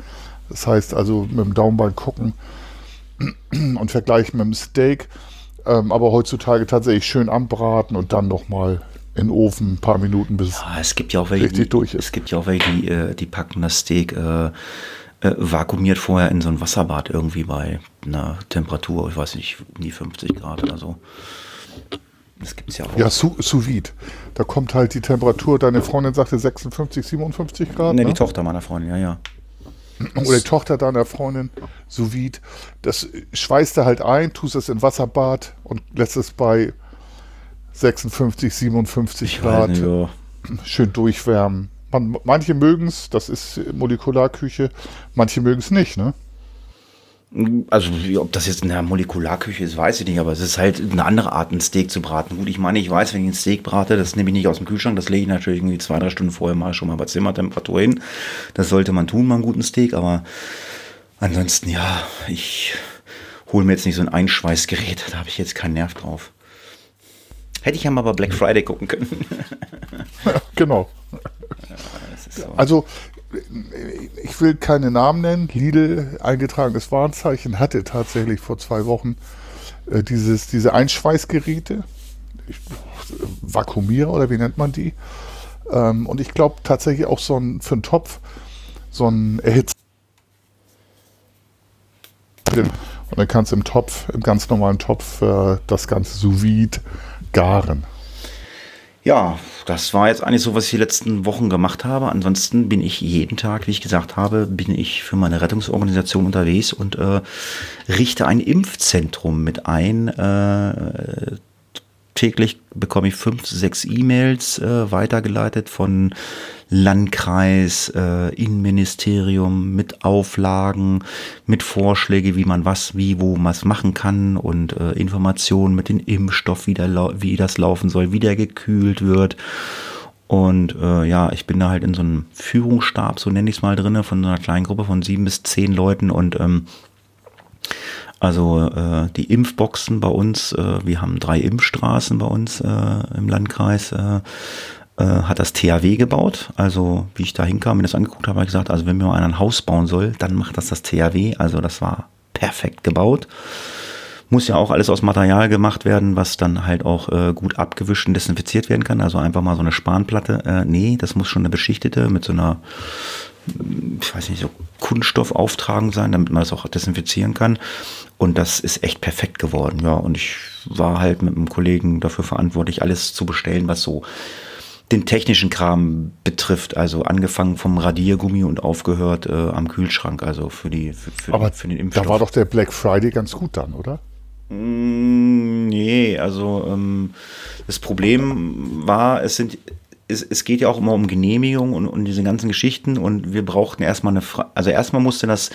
Das heißt also mit dem Daumenballen gucken und vergleichen mit dem Steak. Ähm, aber heutzutage tatsächlich schön anbraten und dann nochmal in den Ofen ein paar Minuten bis. Ah, es gibt ja auch welche, Richtig die, durch ist. es gibt ja auch welche, die, äh, die packen das Steak äh, äh, vakuumiert vorher in so ein Wasserbad irgendwie bei einer Temperatur, ich weiß nicht, um die 50 Grad oder so. Das gibt's ja auch. Ja, sous, sous vide. Da kommt halt die Temperatur, deine Freundin sagte 56, 57 Grad. ne, ne? die Tochter meiner Freundin, ja, ja. Oder die Tochter deiner Freundin, sous vide. Das schweißt du halt ein, tust es in Wasserbad und lässt es bei 56, 57 Ich Grad nicht, ja. schön durchwärmen. Man, manche mögen es, das ist Molekularküche, manche mögen es nicht, ne? Also, wie- ob das jetzt in der Molekularküche ist, weiß ich nicht, aber es ist halt eine andere Art, ein Steak zu braten. Gut, ich meine, ich weiß, wenn ich ein Steak brate, das nehme ich nicht aus dem Kühlschrank, das lege ich natürlich irgendwie zwei, drei Stunden vorher mal schon mal bei Zimmertemperatur hin. Das sollte man tun, beim guten Steak, aber ansonsten, ja, ich hole mir jetzt nicht so ein Einschweißgerät, da habe ich jetzt keinen Nerv drauf. Hätte ich ja mal bei Black Friday gucken können. (laughs) Genau. Ist so. Also, ich will keine Namen nennen. Lidl, eingetragenes Warenzeichen, hatte tatsächlich vor zwei Wochen äh, dieses, diese Einschweißgeräte. Ich, Vakuumierer oder wie nennt man die? Ähm, und ich glaube tatsächlich auch so ein, für einen Topf so ein Erhitzer. Und dann kannst du im Topf, im ganz normalen Topf, äh, das Ganze sous vide garen. Ja, das war jetzt eigentlich so, was ich die letzten Wochen gemacht habe. Ansonsten bin ich jeden Tag, wie ich gesagt habe, bin ich für meine Rettungsorganisation unterwegs und äh, richte ein Impfzentrum mit ein. Äh, täglich bekomme ich fünf, sechs E-Mails äh, weitergeleitet von Landkreis, äh, Innenministerium mit Auflagen, mit Vorschläge, wie man was, wie, wo was machen kann und äh, Informationen mit dem Impfstoff, wie, der, wie das laufen soll, wie der gekühlt wird. Und äh, ja, ich bin da halt in so einem Führungsstab, so nenne ich es mal drinne, von so einer kleinen Gruppe von sieben bis zehn Leuten und ähm, also äh, die Impfboxen bei uns, äh, wir haben drei Impfstraßen bei uns äh, im Landkreis, äh, äh, hat das THW gebaut. Also wie ich da hinkam, mir das angeguckt habe, habe ich gesagt, also wenn mir einer ein Haus bauen soll, dann macht das das THW. Also das war perfekt gebaut. Muss ja auch alles aus Material gemacht werden, was dann halt auch äh, gut abgewischt und desinfiziert werden kann. Also einfach mal so eine Spanplatte. Äh, nee, das muss schon eine beschichtete mit so einer, ich weiß nicht, so Kunststoffauftragung sein, damit man das auch desinfizieren kann. Und das ist echt perfekt geworden. Ja, und ich war halt mit einem Kollegen dafür verantwortlich, alles zu bestellen, was so den technischen Kram betrifft, also angefangen vom Radiergummi und aufgehört äh, am Kühlschrank, also für die für, für, Aber für den Impfstoff. Da war doch der Black Friday ganz gut dann, oder? Mm, nee, also ähm, das Problem war, es sind es, es geht ja auch immer um Genehmigung und, und diese ganzen Geschichten und wir brauchten erstmal eine, Fra also erstmal musste das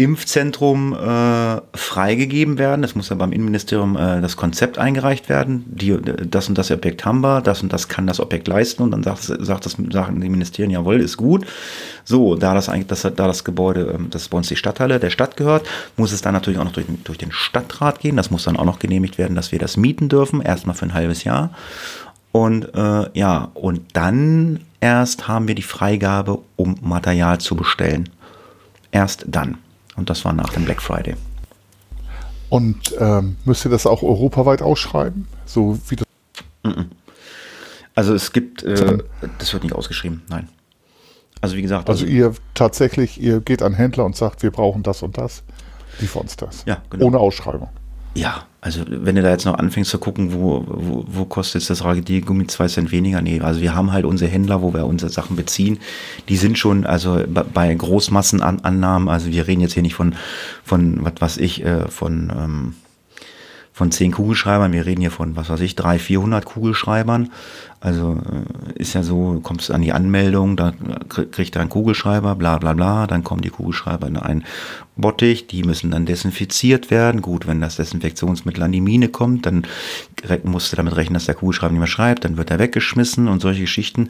Impfzentrum äh, freigegeben werden. Es muss ja beim Innenministerium äh, das Konzept eingereicht werden. Die, das und das Objekt haben wir, das und das kann das Objekt leisten. Und dann sagt, sagt das, sagen die Ministerien, jawohl, ist gut. So, da das eigentlich, das, da das Gebäude, ähm, das ist bei uns die Stadthalle der Stadt gehört, muss es dann natürlich auch noch durch, durch den Stadtrat gehen. Das muss dann auch noch genehmigt werden, dass wir das mieten dürfen, erstmal für ein halbes Jahr. Und äh, ja, und dann erst haben wir die Freigabe, um Material zu bestellen. Erst dann. Und das war nach dem Black Friday. Und ähm, müsst ihr das auch europaweit ausschreiben? So wie das Also es gibt, äh, das wird nicht ausgeschrieben, nein. Also wie gesagt. Also, also, ihr tatsächlich, ihr geht an Händler und sagt, wir brauchen das und das, liefer uns das. Ja, genau. Ohne Ausschreibung. Ja, also wenn du da jetzt noch anfängst zu gucken, wo, wo, wo kostet jetzt das Radiergummi zwei Cent weniger? Nee, also wir haben halt unsere Händler, wo wir unsere Sachen beziehen, die sind schon, also bei Großmassenannahmen, also wir reden jetzt hier nicht von, von was weiß ich, äh, von, ähm, von zehn Kugelschreibern, wir reden hier von, was weiß ich, drei, vierhundert Kugelschreibern. Also äh, ist ja so, du kommst an die Anmeldung, da kriegt er einen Kugelschreiber, bla bla bla, dann kommen die Kugelschreiber in einen Bottich, die müssen dann desinfiziert werden. Gut, wenn das Desinfektionsmittel an die Mine kommt, dann musst du damit rechnen, dass der Kugelschreiber nicht mehr schreibt, dann wird er weggeschmissen und solche Geschichten.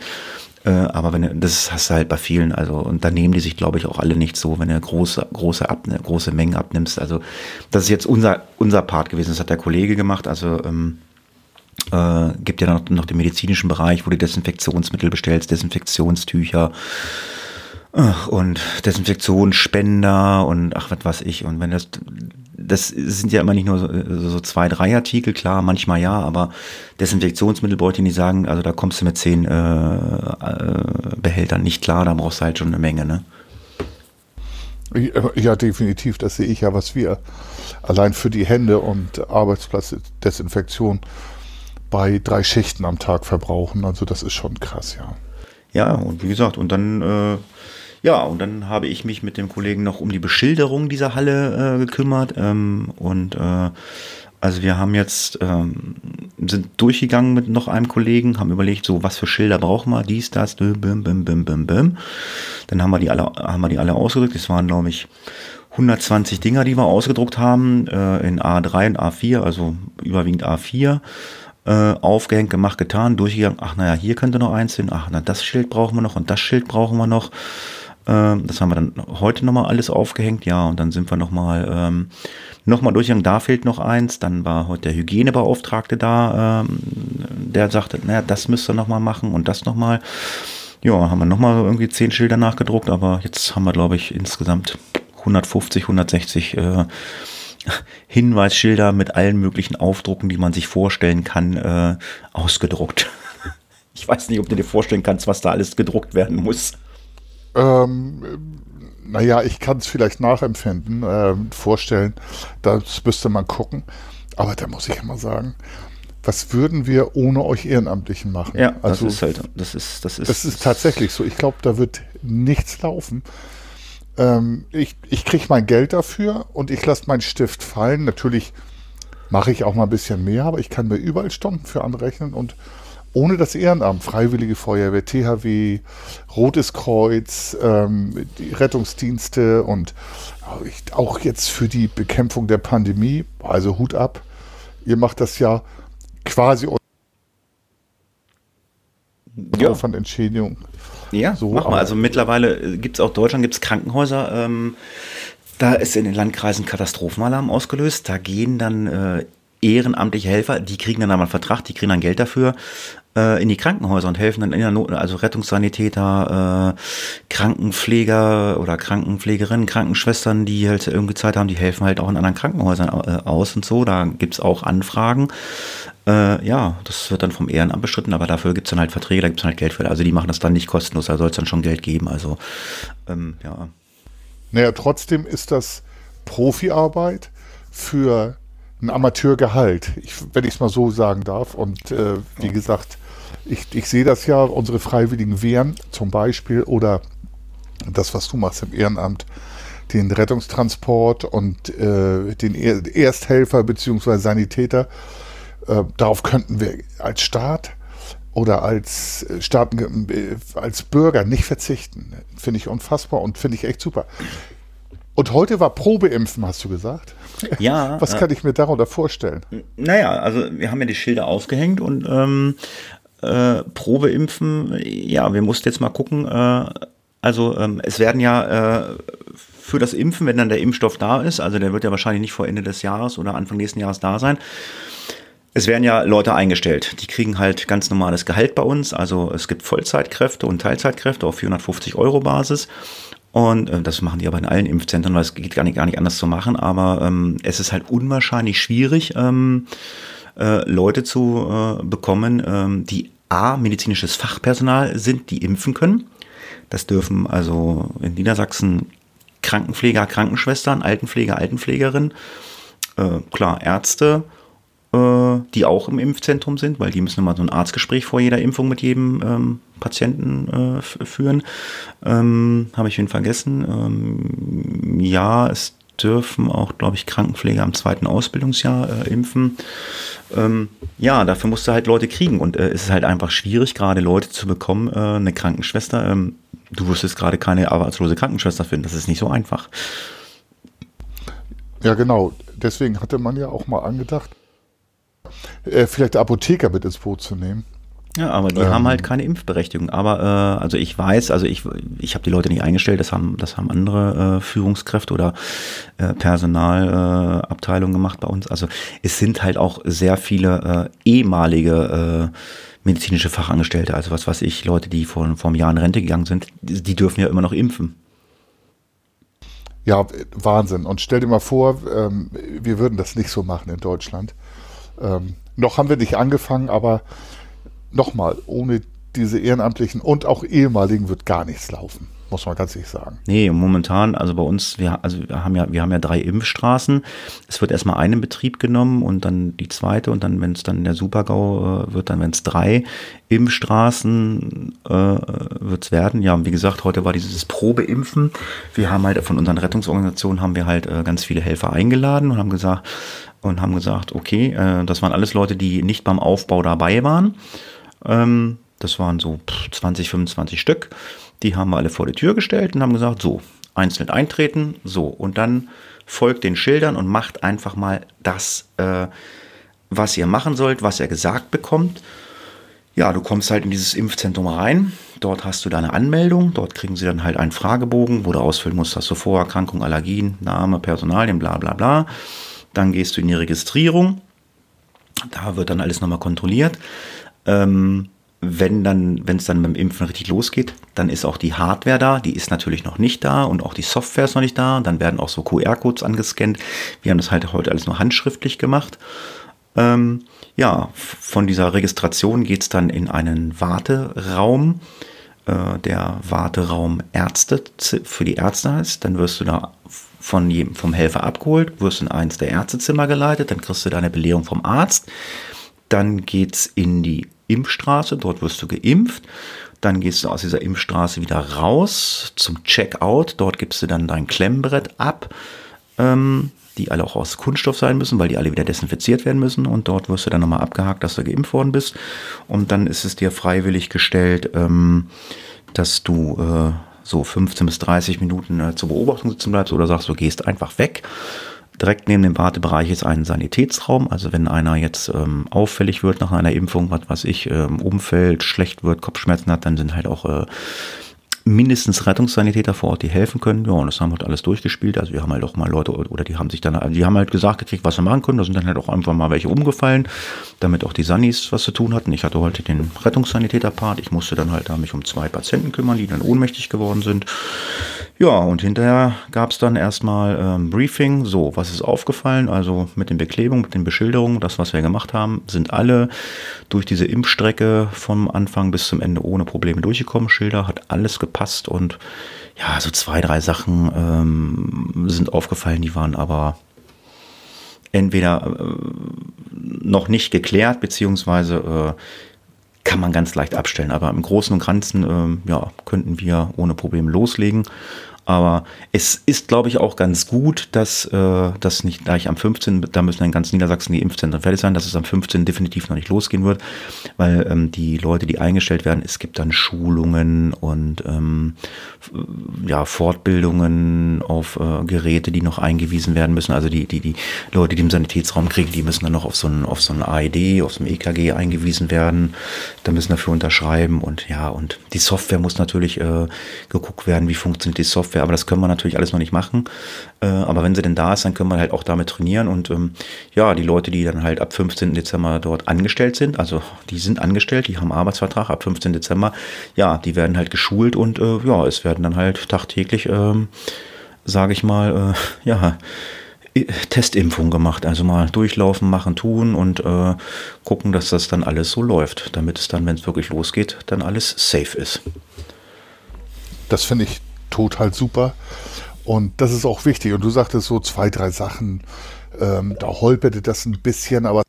Äh, aber wenn das hast du halt bei vielen, also und da nehmen die sich, glaube ich, auch alle nicht so, wenn du große, große, ab, große Mengen abnimmst. Also das ist jetzt unser, unser Part gewesen, das hat der Kollege gemacht. Also ähm, äh, gibt ja noch, noch den medizinischen Bereich, wo du Desinfektionsmittel bestellst, Desinfektionstücher und Desinfektionsspender und ach, was weiß ich. Und wenn das, das sind ja immer nicht nur so, so zwei, drei Artikel, klar, manchmal ja, aber Desinfektionsmittel wollte ich nicht sagen, also da kommst du mit zehn äh, äh, Behältern nicht klar, da brauchst du halt schon eine Menge, ne? Ja, definitiv, das sehe ich ja, was wir allein für die Hände und Arbeitsplatzdesinfektion bei drei Schichten am Tag verbrauchen. Also das ist schon krass, ja. Ja, und wie gesagt, und dann, äh, ja, und dann habe ich mich mit dem Kollegen noch um die Beschilderung dieser Halle äh, gekümmert. Ähm, und äh, also wir haben jetzt, ähm, sind durchgegangen mit noch einem Kollegen, haben überlegt, so was für Schilder brauchen wir, dies, das, bim, bim, bim, bim, bim. Dann haben wir die alle, haben wir die alle ausgedrückt. Das waren, glaube ich, 120 Dinger, die wir ausgedruckt haben, äh, in A3 und A4, also überwiegend A4 äh, aufgehängt, gemacht, getan, durchgegangen. Ach, naja, hier könnte noch eins hin. Ach, na, das Schild brauchen wir noch und das Schild brauchen wir noch. Ähm, das haben wir dann heute nochmal alles aufgehängt. Ja, und dann sind wir nochmal ähm, noch durchgegangen. Da fehlt noch eins. Dann war heute der Hygienebeauftragte da. Ähm, der sagte, naja, das müsst ihr nochmal machen und das nochmal. Ja, haben wir nochmal irgendwie zehn Schilder nachgedruckt, aber jetzt haben wir, glaube ich, insgesamt 150, 160 äh, (laughs) Hinweisschilder mit allen möglichen Aufdrucken, die man sich vorstellen kann, äh, ausgedruckt. (laughs) Ich weiß nicht, ob du dir vorstellen kannst, was da alles gedruckt werden muss. Ähm, naja, ich kann es vielleicht nachempfinden, äh, vorstellen. Das müsste man gucken. Aber da muss ich immer sagen, was würden wir ohne euch Ehrenamtlichen machen? Ja, also, das ist halt, das ist, das ist. Das ist tatsächlich so. Ich glaube, da wird nichts laufen ähm, ich, ich kriege mein Geld dafür und ich lasse meinen Stift fallen. Natürlich mache ich auch mal ein bisschen mehr, aber ich kann mir überall Stunden für anrechnen und ohne das Ehrenamt, Freiwillige Feuerwehr, THW, Rotes Kreuz, ähm, die Rettungsdienste und auch jetzt für die Bekämpfung der Pandemie, also Hut ab, ihr macht das ja quasi ja. Aufwandentschädigung ja, so. Mach mal. Also mittlerweile äh, gibt es auch Deutschland, gibt es Krankenhäuser, ähm, da ist in den Landkreisen Katastrophenalarm ausgelöst. Da gehen dann äh, ehrenamtliche Helfer, die kriegen dann einmal einen Vertrag, die kriegen dann Geld dafür. äh, in die Krankenhäuser und helfen dann in der Not, also Rettungssanitäter, äh, Krankenpfleger oder Krankenpflegerinnen, Krankenschwestern, die halt irgendwie Zeit haben, die helfen halt auch in anderen Krankenhäusern äh, aus und so. Da gibt's auch Anfragen. Äh, ja, das wird dann vom Ehrenamt bestritten, aber dafür gibt's dann halt Verträge, da gibt's dann halt Geld für. Also die machen das dann nicht kostenlos, da soll es dann schon Geld geben. Also ähm, ja. Naja, trotzdem ist das Profiarbeit für ein Amateurgehalt, ich, wenn ich es mal so sagen darf. Und äh, wie gesagt, ich, ich sehe das ja, unsere freiwilligen Wehren zum Beispiel oder das, was du machst im Ehrenamt, den Rettungstransport und äh, den Ersthelfer bzw. Sanitäter, äh, darauf könnten wir als Staat oder als Staat, äh, als Bürger nicht verzichten. Finde ich unfassbar und finde ich echt super. Und heute war Probeimpfen, hast du gesagt? Ja. (laughs) Was kann ich mir darunter vorstellen? Naja, also wir haben ja die Schilder aufgehängt und ähm, äh, Probeimpfen, ja, wir mussten jetzt mal gucken. Äh, also ähm, es werden ja äh, für das Impfen, wenn dann der Impfstoff da ist, also der wird ja wahrscheinlich nicht vor Ende des Jahres oder Anfang nächsten Jahres da sein. Es werden ja Leute eingestellt. Die kriegen halt ganz normales Gehalt bei uns. Also es gibt Vollzeitkräfte und Teilzeitkräfte auf 450 Euro Basis. Und äh, das machen die aber in allen Impfzentren, weil es geht gar nicht, gar nicht anders zu machen. Aber ähm, es ist halt unwahrscheinlich schwierig, ähm, äh, Leute zu äh, bekommen, ähm, die A, medizinisches Fachpersonal sind, die impfen können. Das dürfen also in Niedersachsen Krankenpfleger, Krankenschwestern, Altenpfleger, Altenpflegerinnen, äh, klar, Ärzte, die auch im Impfzentrum sind, weil die müssen immer so ein Arztgespräch vor jeder Impfung mit jedem ähm, Patienten äh, führen. Ähm, Habe ich ihn vergessen. Ähm, ja, es dürfen auch, glaube ich, Krankenpfleger im zweiten Ausbildungsjahr äh, impfen. Ähm, ja, dafür musst du halt Leute kriegen und äh, es ist halt einfach schwierig, gerade Leute zu bekommen. Äh, eine Krankenschwester, ähm, du wirst gerade keine arbeitslose Krankenschwester finden, das ist nicht so einfach. Ja, genau. Deswegen hatte man ja auch mal angedacht, äh, vielleicht Apotheker mit ins Boot zu nehmen. Ja, aber die ähm, haben halt keine Impfberechtigung. Aber äh, also ich weiß, also ich, ich habe die Leute nicht eingestellt, das haben, das haben andere äh, Führungskräfte oder äh, Personalabteilungen gemacht bei uns. Also es sind halt auch sehr viele äh, ehemalige äh, medizinische Fachangestellte, also was weiß ich, Leute, die vor, vor einem Jahr in Rente gegangen sind, die, die dürfen ja immer noch impfen. Ja, Wahnsinn. Und stell dir mal vor, ähm, wir würden das nicht so machen in Deutschland. Ähm, noch haben wir nicht angefangen, aber nochmal, ohne diese Ehrenamtlichen und auch ehemaligen wird gar nichts laufen muss man ganz ehrlich sagen. Nee, momentan, also bei uns, wir, also wir haben ja, wir haben ja drei Impfstraßen. Es wird erstmal eine in Betrieb genommen und dann die zweite und dann, wenn es dann der Supergau äh, wird, dann wenn es drei Impfstraßen äh, wird es werden. Ja, wie gesagt, heute war dieses Probeimpfen. Wir haben halt von unseren Rettungsorganisationen haben wir halt äh, ganz viele Helfer eingeladen und haben gesagt, und haben gesagt, okay, äh, das waren alles Leute, die nicht beim Aufbau dabei waren. Ähm, das waren so 20, 25 Stück. Die haben wir alle vor die Tür gestellt und haben gesagt, so, einzeln eintreten, so. Und dann folgt den Schildern und macht einfach mal das, äh, was ihr machen sollt, was ihr gesagt bekommt. Ja, du kommst halt in dieses Impfzentrum rein. Dort hast du deine Anmeldung. Dort kriegen sie dann halt einen Fragebogen, wo du ausfüllen musst, hast du Vorerkrankung, Allergien, Name, Personalien, bla bla bla. Dann gehst du in die Registrierung. Da wird dann alles nochmal kontrolliert. Ähm, wenn dann, wenn es dann beim Impfen richtig losgeht, dann ist auch die Hardware da, die ist natürlich noch nicht da und auch die Software ist noch nicht da. Dann werden auch so QR-Codes angescannt. Wir haben das halt heute alles nur handschriftlich gemacht. Ähm, ja, von dieser Registration geht es dann in einen Warteraum, äh, der Warteraum Ärzte für die Ärzte heißt. Dann wirst du da von jedem, vom Helfer abgeholt, wirst in eins der Ärztezimmer geleitet, dann kriegst du deine Belehrung vom Arzt. Dann geht es in die Impfstraße, dort wirst du geimpft. Dann gehst du aus dieser Impfstraße wieder raus zum Checkout. Dort gibst du dann dein Klemmbrett ab, ähm, die alle auch aus Kunststoff sein müssen, weil die alle wieder desinfiziert werden müssen. Und dort wirst du dann nochmal abgehakt, dass du geimpft worden bist. Und dann ist es dir freiwillig gestellt, ähm, dass du äh, so 15 bis 30 Minuten äh, zur Beobachtung sitzen bleibst oder sagst, du gehst einfach weg. Direkt neben dem Wartebereich ist ein Sanitätsraum. Also wenn einer jetzt ähm, auffällig wird nach einer Impfung, was weiß ich, ähm, umfällt, schlecht wird, Kopfschmerzen hat, dann sind halt auch äh, mindestens Rettungssanitäter vor Ort, die helfen können. Ja, und das haben wir halt alles durchgespielt. Also wir haben halt auch mal Leute oder die haben sich dann, die haben halt gesagt gekriegt, was sie machen können. Da sind dann halt auch einfach mal welche umgefallen, damit auch die Sannis was zu tun hatten. Ich hatte heute den Rettungssanitäter-Part. Ich musste dann halt da mich um zwei Patienten kümmern, die dann ohnmächtig geworden sind. Ja, und hinterher gab es dann erstmal ähm, Briefing. So, was ist aufgefallen? Also mit den Beklebungen, mit den Beschilderungen, das, was wir gemacht haben, sind alle durch diese Impfstrecke vom Anfang bis zum Ende ohne Probleme durchgekommen. Schilder hat alles gepasst und ja, so zwei, drei Sachen ähm, sind aufgefallen, die waren aber entweder äh, noch nicht geklärt, beziehungsweise äh, kann man ganz leicht abstellen. Aber im Großen und Ganzen äh, ja, könnten wir ohne Probleme loslegen. Aber es ist, glaube ich, auch ganz gut, dass äh, das nicht gleich am 15., da müssen in ganz Niedersachsen die Impfzentren fertig sein, dass es am 15. definitiv noch nicht losgehen wird, weil ähm, die Leute, die eingestellt werden, es gibt dann Schulungen und ähm, ja, Fortbildungen auf äh, Geräte, die noch eingewiesen werden müssen. Also die, die, die Leute, die im Sanitätsraum kriegen, die müssen dann noch auf so ein, auf so ein AED, auf so ein EKG eingewiesen werden. Da müssen dafür unterschreiben und ja, und die Software muss natürlich äh, geguckt werden, wie funktioniert die Software Software, aber das können wir natürlich alles noch nicht machen. Äh, aber wenn sie denn da ist, dann können wir halt auch damit trainieren. Und ähm, ja, die Leute, die dann halt ab 15. Dezember dort angestellt sind, also die sind angestellt, die haben Arbeitsvertrag ab 15. Dezember, ja, die werden halt geschult und äh, ja, es werden dann halt tagtäglich, ähm, sage ich mal, äh, ja, Testimpfung gemacht, also mal durchlaufen, machen, tun und äh, gucken, dass das dann alles so läuft, damit es dann, wenn es wirklich losgeht, dann alles safe ist. Das finde ich total super. Und das ist auch wichtig. Und du sagtest so zwei, drei Sachen, ähm, da holperte das ein bisschen, aber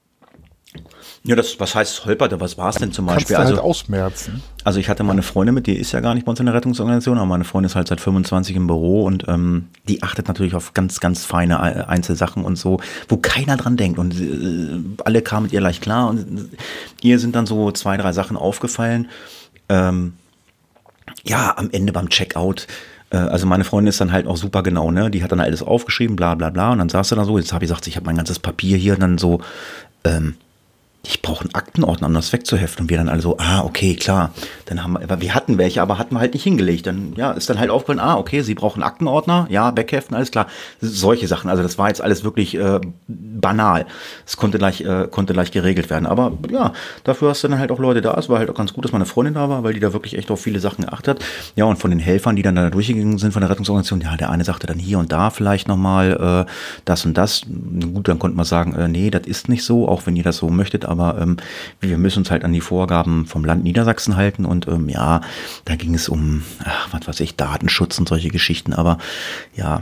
ja, das, was heißt holperte? Was war es denn zum Beispiel? Kannst du halt also, ausmerzen. Also ich hatte mal eine Freundin mit, die ist ja gar nicht bei uns in der Rettungsorganisation, aber meine Freundin ist halt seit 25 im Büro und ähm, die achtet natürlich auf ganz, ganz feine Einzelsachen und so, wo keiner dran denkt. Und äh, alle kamen mit ihr leicht klar und ihr sind dann so zwei, drei Sachen aufgefallen. Ähm, ja, am Ende beim Checkout, äh, also meine Freundin ist dann halt auch super genau, ne? Die hat dann alles aufgeschrieben, bla bla bla. Und dann saß sie da so, jetzt habe ich gesagt, ich habe mein ganzes Papier hier und dann so, ähm, ich brauche einen Aktenordner, um das wegzuheften. Und wir dann alle so, ah, okay, klar. Dann haben wir, wir hatten welche, aber hatten wir halt nicht hingelegt. Dann, ja, ist dann halt aufgefallen, ah, okay, Sie brauchen einen Aktenordner, ja, wegheften, alles klar. Solche Sachen. Also das war jetzt alles wirklich äh, banal. Es konnte gleich, äh, konnte gleich geregelt werden. Aber ja, dafür hast du dann halt auch Leute da. Es war halt auch ganz gut, dass meine Freundin da war, weil die da wirklich echt auf viele Sachen geachtet hat. Ja, und von den Helfern, die dann da durchgegangen sind von der Rettungsorganisation, ja, der eine sagte dann hier und da vielleicht nochmal äh, das und das. Gut, dann konnte man sagen, äh, nee, das ist nicht so, auch wenn ihr das so möchtet, aber ähm, wir müssen uns halt an die Vorgaben vom Land Niedersachsen halten und ähm, ja, da ging es um, ach, was weiß ich, Datenschutz und solche Geschichten, aber ja,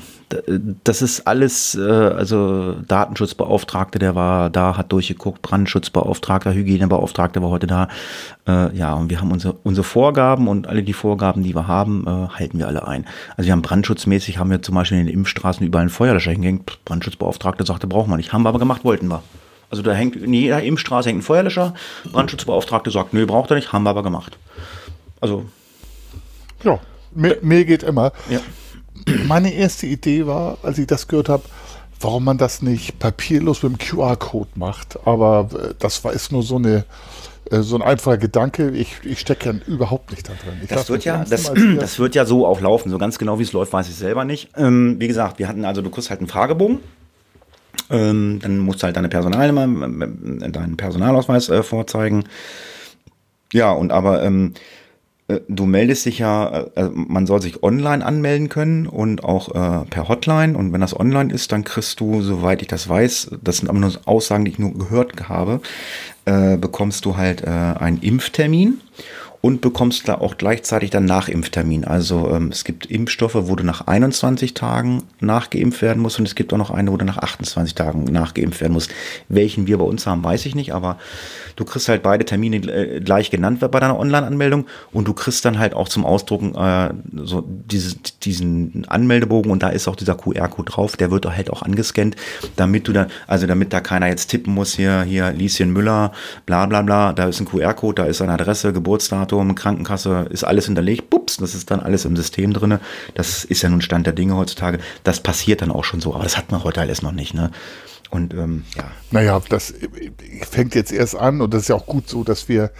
das ist alles, äh, also Datenschutzbeauftragte, der war da, hat durchgeguckt, Brandschutzbeauftragter, Hygienebeauftragter war heute da. Äh, ja, und wir haben unsere, unsere Vorgaben und alle die Vorgaben, die wir haben, äh, halten wir alle ein. Also wir haben brandschutzmäßig, haben wir zum Beispiel in den Impfstraßen überall einen Feuerlöscher hingehängt. Brandschutzbeauftragte sagte, brauchen wir nicht. Haben wir aber gemacht, wollten wir. Also da hängt in jeder Impfstraße hängt ein Feuerlöscher. Brandschutzbeauftragte sagt, nö, braucht er nicht, haben wir aber gemacht. Also. Ja, mehr, mehr geht immer. Ja. Meine erste Idee war, als ich das gehört habe, warum man das nicht papierlos mit dem QR-Code macht. Aber äh, das war ist nur so eine äh, so ein einfacher Gedanke. Ich, ich stecke ja überhaupt nicht da drin. Ich das, wird ja, das, (clears throat) das, wird ja so auch laufen. So ganz genau, wie es läuft, weiß ich selber nicht. Ähm, wie gesagt, wir hatten also, du kriegst halt einen Fragebogen ähm, dann musst du halt deine Personalnummer, äh, deinen Personalausweis äh, vorzeigen. Ja, und aber ähm, äh, du meldest dich ja, äh, man soll sich online anmelden können und auch äh, per Hotline. Und wenn das online ist, dann kriegst du, soweit ich das weiß, das sind aber nur Aussagen, die ich nur gehört habe, äh, bekommst du halt äh, einen Impftermin und bekommst da auch gleichzeitig dann Nachimpftermin. Also ähm, es gibt Impfstoffe, wo du nach 21 Tagen nachgeimpft werden musst. Und es gibt auch noch eine, wo du nach 28 Tagen nachgeimpft werden musst. Welchen wir bei uns haben, weiß ich nicht, aber du kriegst halt beide Termine äh, gleich genannt bei deiner Online-Anmeldung. Und du kriegst dann halt auch zum Ausdrucken äh, so dieses, diesen Anmeldebogen. Und da ist auch dieser QR-Code drauf, der wird halt auch angescannt, damit du da, also damit da keiner jetzt tippen muss, hier, hier Lieschen Müller, bla bla bla, da ist ein QR-Code, da ist eine Adresse, Geburtsdatum, Datum, Krankenkasse, ist alles hinterlegt, pups, das ist dann alles im System drin. Das ist ja nun Stand der Dinge heutzutage. Das passiert dann auch schon so, aber das hat man heute alles noch nicht, ne? Und ähm, ja. Naja, das fängt jetzt erst an und das ist ja auch gut so, dass wir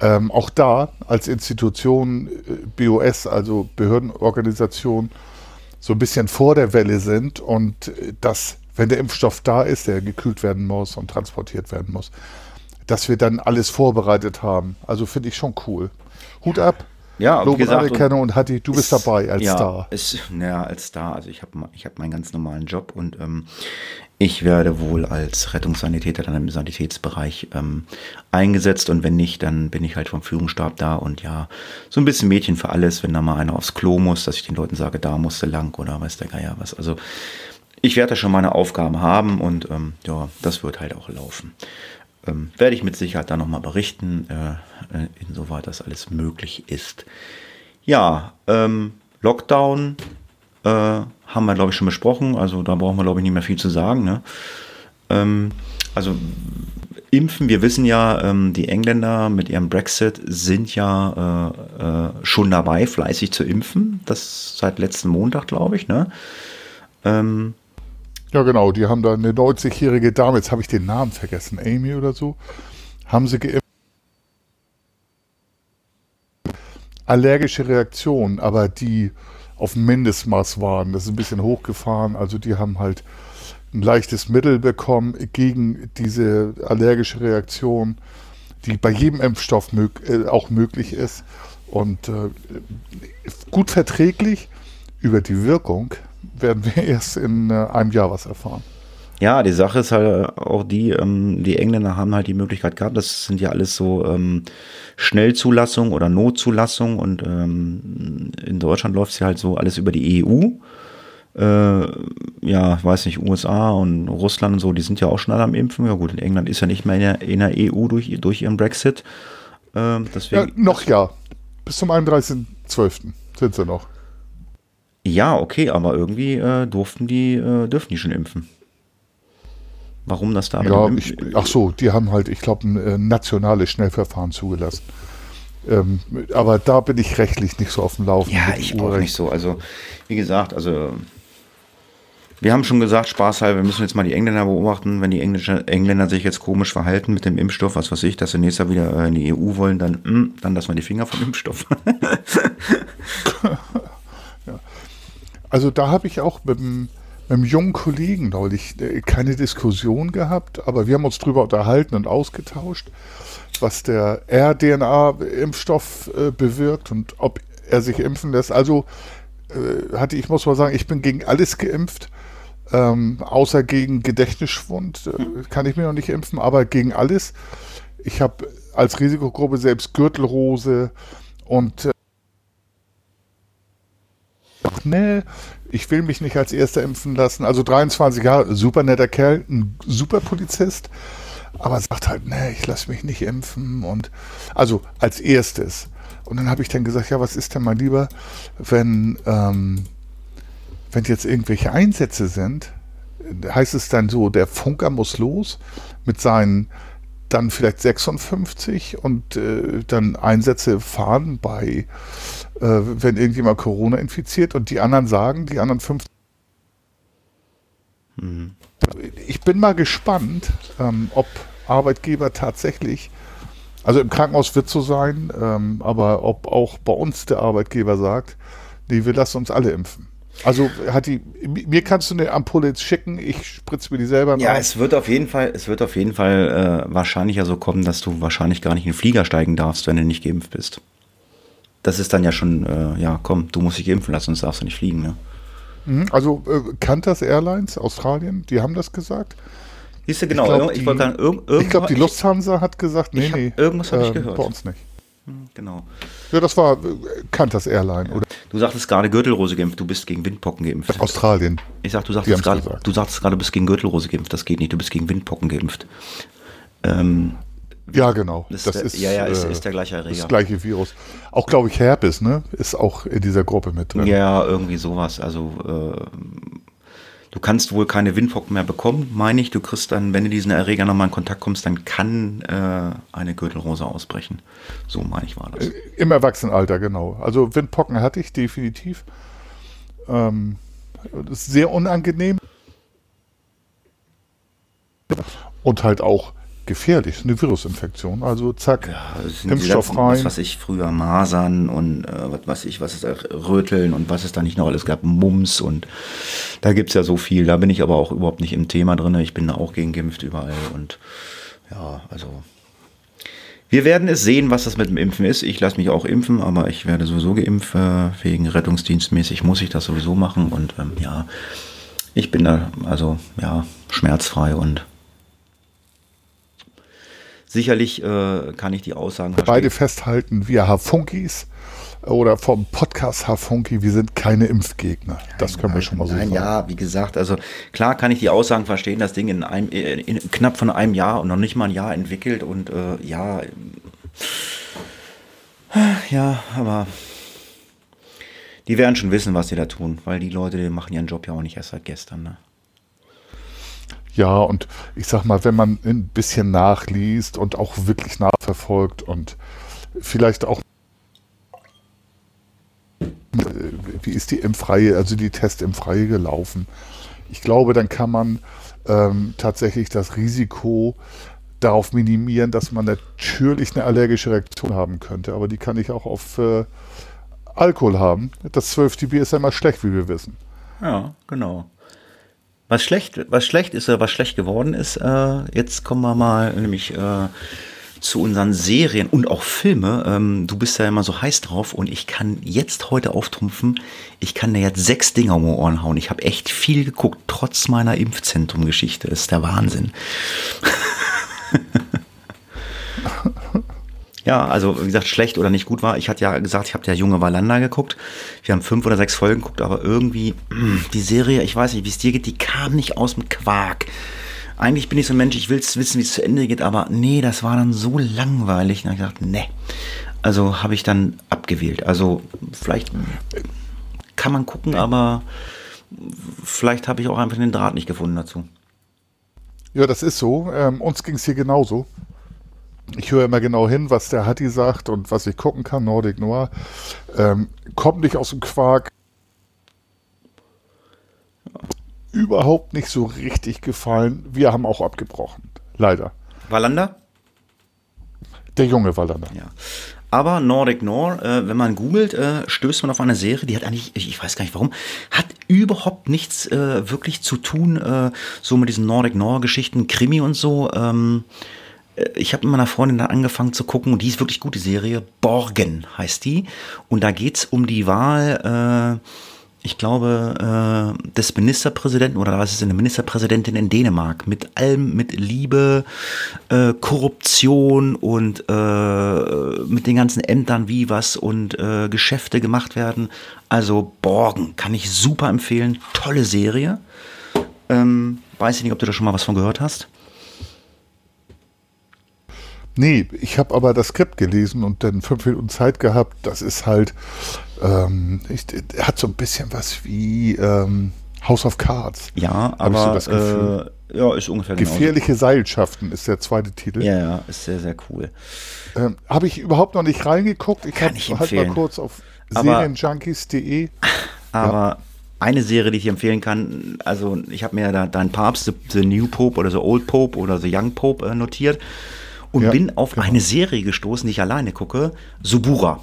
ähm, auch da als Institution, äh, BOS, also Behördenorganisation, so ein bisschen vor der Welle sind und äh, dass, wenn der Impfstoff da ist, der gekühlt werden muss und transportiert werden muss, dass wir dann alles vorbereitet haben. Also finde ich schon cool. Hut ab. Ja, Lob gesagt, und Anerkennung und Hatti, du bist ist- dabei als ja, Star. Ist, naja, als Star. Also ich habe ich hab meinen ganz normalen Job und ähm, ich werde wohl als Rettungssanitäter dann im Sanitätsbereich ähm, eingesetzt und wenn nicht, dann bin ich halt vom Führungsstab da und ja, so ein bisschen Mädchen für alles, wenn da mal einer aufs Klo muss, dass ich den Leuten sage, da musste lang oder weiß der Geier was. Also ich werde da schon meine Aufgaben haben und ähm, ja, das wird halt auch laufen. Ähm, werde ich mit Sicherheit dann nochmal berichten, äh, äh, insoweit das alles möglich ist. Ja, ähm, Lockdown äh, haben wir, glaube ich, schon besprochen. Also da brauchen wir, glaube ich, nicht mehr viel zu sagen. Ne? Ähm, also impfen, wir wissen ja, ähm, die Engländer mit ihrem Brexit sind ja äh, äh, schon dabei, fleißig zu impfen. Das seit letzten Montag, glaube ich. Ne? Ähm, Ja, genau, die haben da eine 90-jährige Dame, jetzt habe ich den Namen vergessen, Amy oder so, haben sie geimpft. Allergische Reaktionen, aber die auf Mindestmaß waren. Das ist ein bisschen hochgefahren, also die haben halt ein leichtes Mittel bekommen gegen diese allergische Reaktion, die bei jedem Impfstoff mög äh, auch möglich ist und äh, gut verträglich. Über die Wirkung werden wir (laughs) erst in äh, einem Jahr was erfahren. Ja, die Sache ist halt auch die, ähm, die Engländer haben halt die Möglichkeit gehabt, das sind ja alles so ähm, Schnellzulassung oder Notzulassung und ähm, in Deutschland läuft es ja halt so alles über die EU. Äh, ja, ich weiß nicht, USA und Russland und so, die sind ja auch schon alle am Impfen. Ja gut, in England ist ja nicht mehr in der, in der EU durch, durch ihren Brexit. Ähm, Ja, deswegen, noch ja. Bis zum 31.12. sind sie noch. Ja, okay, aber irgendwie äh, durften die, äh, dürfen die schon impfen. Warum das da? Ja, ich, ach so, die haben halt, ich glaube, ein äh, nationales Schnellverfahren zugelassen. Ähm, aber da bin ich rechtlich nicht so auf dem Laufen. Ja, ich auch Urrecht. nicht so. Also, wie gesagt, also wir haben schon gesagt, spaßhalber, wir müssen jetzt mal die Engländer beobachten. Wenn die Englische, Engländer sich jetzt komisch verhalten mit dem Impfstoff, was weiß ich, dass sie nächstes Jahr wieder äh, in die EU wollen, dann, mm, dann lassen wir die Finger vom Impfstoff. (laughs) Also da habe ich auch mit einem, mit einem jungen Kollegen neulich äh, keine Diskussion gehabt, aber wir haben uns drüber unterhalten und ausgetauscht, was der RDNA-Impfstoff äh, bewirkt und ob er sich impfen lässt. Also äh, hatte ich muss mal sagen, ich bin gegen alles geimpft, ähm, außer gegen Gedächtnisschwund äh, kann ich mir noch nicht impfen, aber gegen alles. Ich habe als Risikogruppe selbst Gürtelrose und nee, ich will mich nicht als Erster impfen lassen. Also 23 Jahre, super netter Kerl, ein super Polizist, aber sagt halt, nee, ich lasse mich nicht impfen und also als erstes. Und dann habe ich dann gesagt, ja, was ist denn mal lieber, wenn, ähm, wenn jetzt irgendwelche Einsätze sind, heißt es dann so, der Funker muss los mit seinen dann vielleicht 56 und äh, dann Einsätze fahren bei, äh, wenn irgendjemand Corona infiziert und die anderen sagen, die anderen 50. Ich bin mal gespannt, ähm, ob Arbeitgeber tatsächlich, also im Krankenhaus wird so sein, ähm, aber ob auch bei uns der Arbeitgeber sagt, nee, wir lassen uns alle impfen. Also hat die, mir kannst du eine Ampulle jetzt schicken, ich spritze mir die selber ja, Arm. es wird auf jeden Fall, es wird auf jeden Fall äh, wahrscheinlich ja so kommen, dass du wahrscheinlich gar nicht in den Flieger steigen darfst, wenn du nicht geimpft bist. Das ist dann ja schon, äh, ja, komm, du musst dich impfen lassen, sonst darfst du nicht fliegen, ne? Mhm, Also äh, Qantas Airlines, Australien, die haben das gesagt. Siehst du, genau, ich glaube, ich die, ich glaub, die Lufthansa hat gesagt, nee, ich nee. irgendwas hab ich ähm, gehört. Bei uns nicht. Genau. Ja, das war äh, Qantas Airline oder Du sagtest gerade Gürtelrose geimpft, du bist gegen Windpocken geimpft. Australien. Ich sag, du sagtest gerade, du sagtest gerade, du bist gegen Gürtelrose geimpft. Das geht nicht, du bist gegen Windpocken geimpft. Ähm, Ja, genau. Das Das, ist ist, der- ja, ja, ist- äh, ist der gleiche Erreger. Das gleiche Virus. Auch, glaube ich, Herpes, ne? Ist auch in dieser Gruppe mit drin. ja, irgendwie sowas. Also ähm, du kannst wohl keine Windpocken mehr bekommen, meine ich. Du kriegst dann, wenn du diesen Erreger nochmal in Kontakt kommst, dann kann äh, eine Gürtelrose ausbrechen. So meine ich war das. Im Erwachsenenalter, genau. Also Windpocken hatte ich definitiv. Ähm, das ist sehr unangenehm. Und halt auch gefährlich, eine Virusinfektion. Also zack, Ja, Impfstoff ganzen, rein. Was weiß ich, früher Masern und äh, was weiß ich, was ist da, Röteln und was es da nicht noch alles gab, Mumps und da gibt's ja so viel. Da bin ich aber auch überhaupt nicht im Thema drin. Ich bin da auch gegen geimpft überall und ja, also wir werden es sehen, was das mit dem Impfen ist. Ich lasse mich auch impfen, aber ich werde sowieso geimpft. Äh, wegen Rettungsdienstmäßig muss ich das sowieso machen und ähm, ja, ich bin da also ja schmerzfrei und sicherlich äh, kann ich die Aussagen Beide festhalten, wir Hafunkis oder vom Podcast Hafunki, wir sind keine Impfgegner. Das können wir schon mal so Nein, sagen. ja, wie gesagt, also klar kann ich die Aussagen verstehen, das Ding in, einem, in, in knapp von einem Jahr und noch nicht mal ein Jahr entwickelt und äh, ja, ja, aber die werden schon wissen, was sie da tun, weil die Leute die machen ihren Job ja auch nicht erst seit gestern. Ne? Ja, und ich sag mal, wenn man ein bisschen nachliest und auch wirklich nachverfolgt und vielleicht auch äh, wie ist die Impfreihe, also die Testimpfreihe gelaufen. Ich glaube, dann kann man ähm, tatsächlich das Risiko darauf minimieren, dass man natürlich eine allergische Reaktion haben könnte, aber die kann ich auch auf äh, Alkohol haben. Das 12 Bier ist ja immer schlecht, wie wir wissen. Ja, genau. Was schlecht, was schlecht ist oder was schlecht geworden ist, äh, jetzt kommen wir mal nämlich äh, zu unseren Serien und auch Filme. Ähm, du bist ja immer so heiß drauf und ich kann jetzt heute auftrumpfen, ich kann dir jetzt sechs Dinger um die Ohren hauen. Ich habe echt viel geguckt, trotz meiner Impfzentrum-Geschichte. Ist der Wahnsinn. (laughs) Ja, also wie gesagt, schlecht oder nicht gut war. Ich hatte ja gesagt, ich habe der junge Valanda geguckt. Wir haben fünf oder sechs Folgen geguckt, aber irgendwie mh, (clears throat) die Serie, ich weiß nicht, wie es dir geht, die kam nicht aus dem Quark. Eigentlich bin ich so ein Mensch, ich will wissen, wie es zu Ende geht, aber nee, das war dann so langweilig. Und ich gesagt, nee. Also habe ich dann abgewählt. Also vielleicht kann man gucken, aber vielleicht habe ich auch einfach den Draht nicht gefunden dazu. Ja, das ist so. Ähm, uns ging es hier genauso. Ich höre immer genau hin, was der Hatti sagt und was ich gucken kann, Nordic Noir. Ähm, kommt nicht aus dem Quark. Überhaupt nicht so richtig gefallen. Wir haben auch abgebrochen. Leider. Valanda? Der junge Wallander. Ja. Aber Nordic Noir, äh, wenn man googelt, äh, stößt man auf eine Serie, die hat eigentlich, ich, weiß gar nicht warum, hat überhaupt nichts äh, wirklich zu tun, äh, so mit diesen Nordic Noir-Geschichten, Krimi und so. Ähm, äh, ich habe mit meiner Freundin dann angefangen zu gucken und die ist wirklich gut, die Serie. Borgen heißt die. Und da geht's um die Wahl, äh, ich glaube, äh, des Ministerpräsidenten oder da ist es eine Ministerpräsidentin in Dänemark mit allem, mit Liebe, äh, Korruption und äh, mit den ganzen Ämtern, wie was und äh, Geschäfte gemacht werden. Also Borgen kann ich super empfehlen. Tolle Serie. Ähm, weiß ich nicht, ob du da schon mal was von gehört hast. Nee, ich habe aber das Skript gelesen und dann fünf Minuten Zeit gehabt. Das ist halt, ähm, ich, hat so ein bisschen was wie ähm, House of Cards. Ja, so aber das Gefühl. äh, ja, ist ungefähr genauso. Gefährliche Seilschaften ist der zweite Titel. Ja, ja, ist sehr, sehr cool. Ähm, habe ich überhaupt noch nicht reingeguckt. Ich Kann habe ich halt mal kurz auf Aber- serienjunkies.de. Aber eine Serie, die ich empfehlen kann, also ich habe mir da dein Papst, the, the New Pope oder The Old Pope oder The Young Pope äh, notiert und Ja, bin auf genau. eine Serie gestoßen, die ich alleine gucke. Subura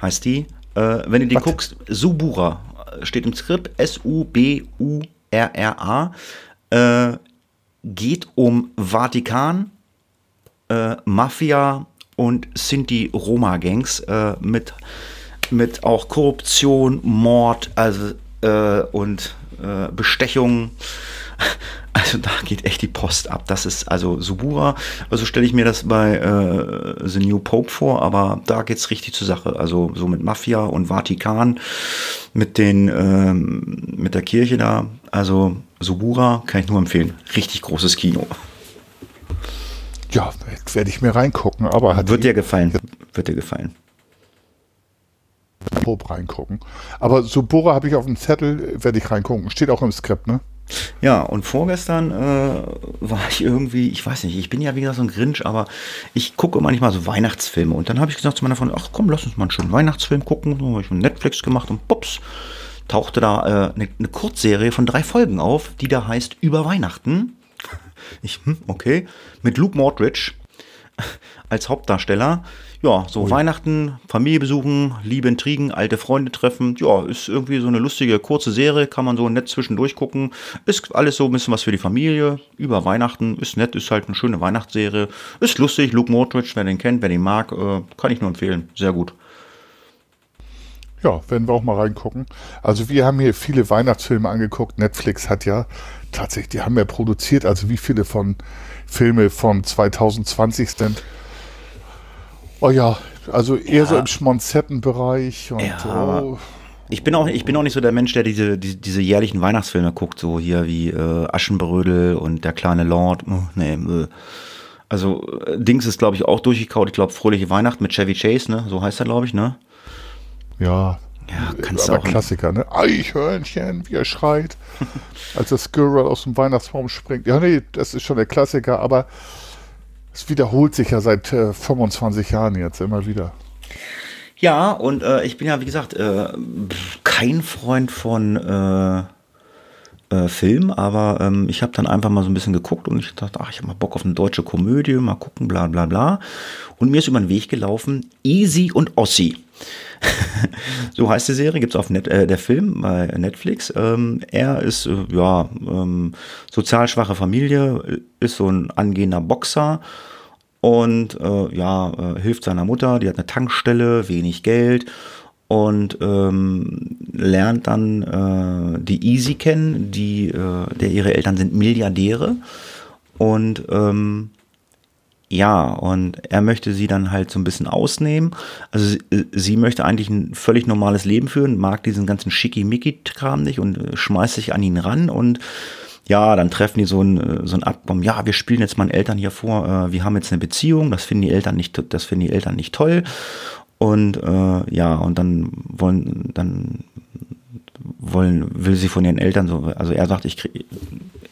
heißt die. Äh, wenn du die Was? guckst, Subura äh, steht im Skript S-U-B-U-R-R-A. Äh, geht um Vatikan, äh, Mafia und Sinti-Roma-Gangs äh, mit, mit auch Korruption, Mord also, äh, und Bestechung. (laughs) Also da geht echt die Post ab. Das ist also Subura. Also stelle ich mir das bei äh, The New Pope vor, aber da geht's richtig zur Sache. Also so mit Mafia und Vatikan, mit den ähm, mit der Kirche da. Also Subura kann ich nur empfehlen. Richtig großes Kino. Ja, werde ich mir reingucken, aber hat Wird dir gefallen. Wird dir gefallen. Pope reingucken. Aber Subura habe ich auf dem Zettel, werde ich reingucken. Steht auch im Skript, ne? Ja, und vorgestern äh, war ich irgendwie, ich weiß nicht, ich bin ja wie gesagt so ein Grinch, aber ich gucke manchmal so Weihnachtsfilme. Und dann habe ich gesagt zu meiner Freundin, ach komm, lass uns mal einen schönen Weihnachtsfilm gucken. So habe ich Netflix gemacht und pups, tauchte da äh, eine, eine Kurzserie von drei Folgen auf, die da heißt Über Weihnachten. Ich, hm, okay. Mit Luke Mordridge als Hauptdarsteller. Ja, so Ui. Weihnachten, Familie besuchen, Liebe Intrigen, alte Freunde treffen. Ja, ist irgendwie so eine lustige, kurze Serie, kann man so nett zwischendurch gucken. Ist alles so ein bisschen was für die Familie. Über Weihnachten, ist nett, ist halt eine schöne Weihnachtsserie. Ist lustig, Luke Mordridge, wer den kennt, wer den mag, äh, kann ich nur empfehlen. Sehr gut. Ja, werden wir auch mal reingucken. Also wir haben hier viele Weihnachtsfilme angeguckt. Netflix hat ja tatsächlich, die haben ja produziert, also wie viele von Filme von 2020 sind. Oh ja, also eher ja. so im Schmonzettenbereich und ja, oh. Ich bin, auch, ich bin auch nicht so der Mensch, der diese, die, diese jährlichen Weihnachtsfilme guckt, so hier wie äh, Aschenbrödel und Der kleine Lord. Oh, nee, äh. Also äh, Dings ist, glaube ich, auch durchgekaut. Ich glaube, Fröhliche Weihnachten mit Chevy Chase, ne? So heißt er, glaube ich, ne? Ja. Ja, kannst aber du auch Klassiker, ne? Eichhörnchen, wie er schreit, (laughs) als das Squirrel aus dem Weihnachtsbaum springt. Ja, nee, das ist schon der Klassiker, aber es wiederholt sich ja seit äh, 25 Jahren jetzt immer wieder. Ja, und äh, ich bin ja, wie gesagt, äh, kein Freund von äh, äh, Film, aber ähm, ich habe dann einfach mal so ein bisschen geguckt und ich dachte, ach, ich habe mal Bock auf eine deutsche Komödie, mal gucken, bla bla bla. Und mir ist über den Weg gelaufen, Easy und Ossi. (laughs) so heißt die Serie, gibt es auf Net, äh, der Film bei Netflix. Ähm, er ist, äh, ja, ähm, sozial schwache Familie, ist so ein angehender Boxer und äh, ja, äh, hilft seiner Mutter, die hat eine Tankstelle, wenig Geld und ähm, lernt dann äh, die Easy kennen, die, äh, der ihre Eltern sind Milliardäre und ähm, ja, und er möchte sie dann halt so ein bisschen ausnehmen. Also sie, äh, sie möchte eigentlich ein völlig normales Leben führen, mag diesen ganzen Schickimicki-Kram nicht und äh, schmeißt sich an ihn ran und ja, dann treffen die so ein, äh, so ein Abkommen, ja, wir spielen jetzt meinen Eltern hier vor, äh, wir haben jetzt eine Beziehung, das finden die Eltern nicht, das finden die Eltern nicht toll. Und äh, ja, und dann wollen, dann wollen, will sie von ihren Eltern so, also er sagt, ich krieg,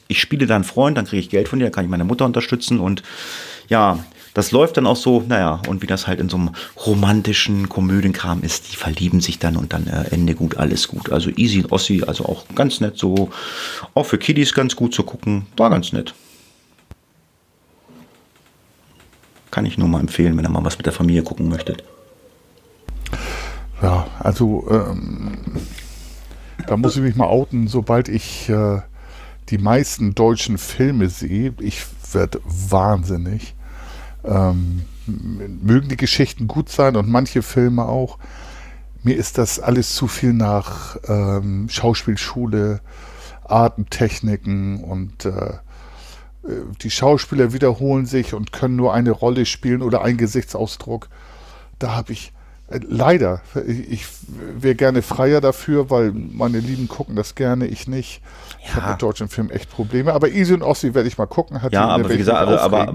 ich spiele da einen Freund, dann kriege ich Geld von dir, dann kann ich meine Mutter unterstützen und ja, das läuft dann auch so, naja, und wie das halt in so einem romantischen Komödienkram ist, die verlieben sich dann und dann äh, Ende gut, alles gut. Also Easy Ossi, also auch ganz nett so, auch für Kiddies ganz gut zu gucken, war ganz nett. Kann ich nur mal empfehlen, wenn ihr mal was mit der Familie gucken möchtet. Ja, also ähm, da muss ich mich mal outen, sobald ich äh, die meisten deutschen Filme sehe, ich werde wahnsinnig. Ähm, mögen die Geschichten gut sein und manche Filme auch. Mir ist das alles zu viel nach ähm, Schauspielschule, Artentechniken und äh, die Schauspieler wiederholen sich und können nur eine Rolle spielen oder einen Gesichtsausdruck. Da habe ich leider, ich wäre gerne freier dafür, weil meine Lieben gucken das gerne, ich nicht. Ich habe mit deutschen Filmen echt Probleme. Aber Easy und Ossi werde ich mal gucken. Hat ja, aber wie, gesagt, aber, aber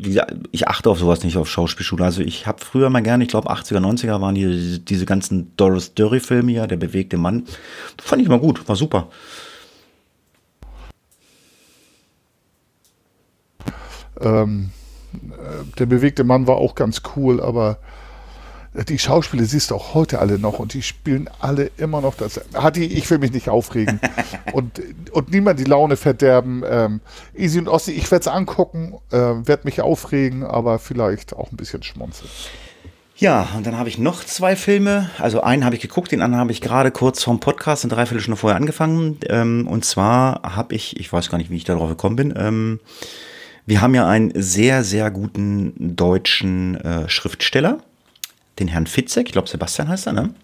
wie gesagt, ich achte auf sowas nicht, auf Schauspielschule. Also ich habe früher mal gerne, ich glaube 80er, 90er waren die, diese ganzen Doris Dury-Filme ja, der bewegte Mann. Fand ich mal gut, war super. Ähm, äh, der bewegte Mann war auch ganz cool, aber die Schauspieler siehst du auch heute alle noch und die spielen alle immer noch das. Hatti, ich will mich nicht aufregen (laughs) und, und niemand die Laune verderben. Ähm, Easy und Ossi, ich werde es angucken, äh, werde mich aufregen, aber vielleicht auch ein bisschen schmunzeln. Ja, und dann habe ich noch zwei Filme. Also einen habe ich geguckt, den anderen habe ich gerade kurz vom Podcast, eine Dreiviertelstunde vorher angefangen. Ähm, und zwar habe ich, ich weiß gar nicht, wie ich darauf gekommen bin, ähm, wir haben ja einen sehr, sehr guten deutschen äh, Schriftsteller den Herrn Fitzek, ich glaube Sebastian heißt er, ne?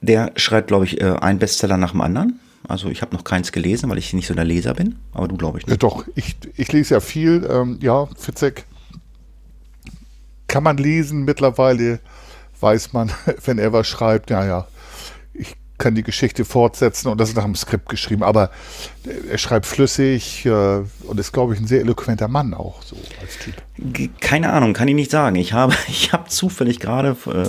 Der schreibt, glaube ich, äh, einen Bestseller nach dem anderen. Also ich habe noch keins gelesen, weil ich nicht so der Leser bin, aber du glaube ich nicht. Ja, doch, ich, ich lese ja viel. Ähm, ja, Fitzek kann man lesen mittlerweile, weiß man, (laughs) wenn er was schreibt, ja, ja, kann die Geschichte fortsetzen und das ist nach dem Skript geschrieben. Aber er schreibt flüssig äh, und ist, glaube ich, ein sehr eloquenter Mann auch so als Typ. Keine Ahnung, kann ich nicht sagen. Ich habe, (laughs) ich habe zufällig gerade äh,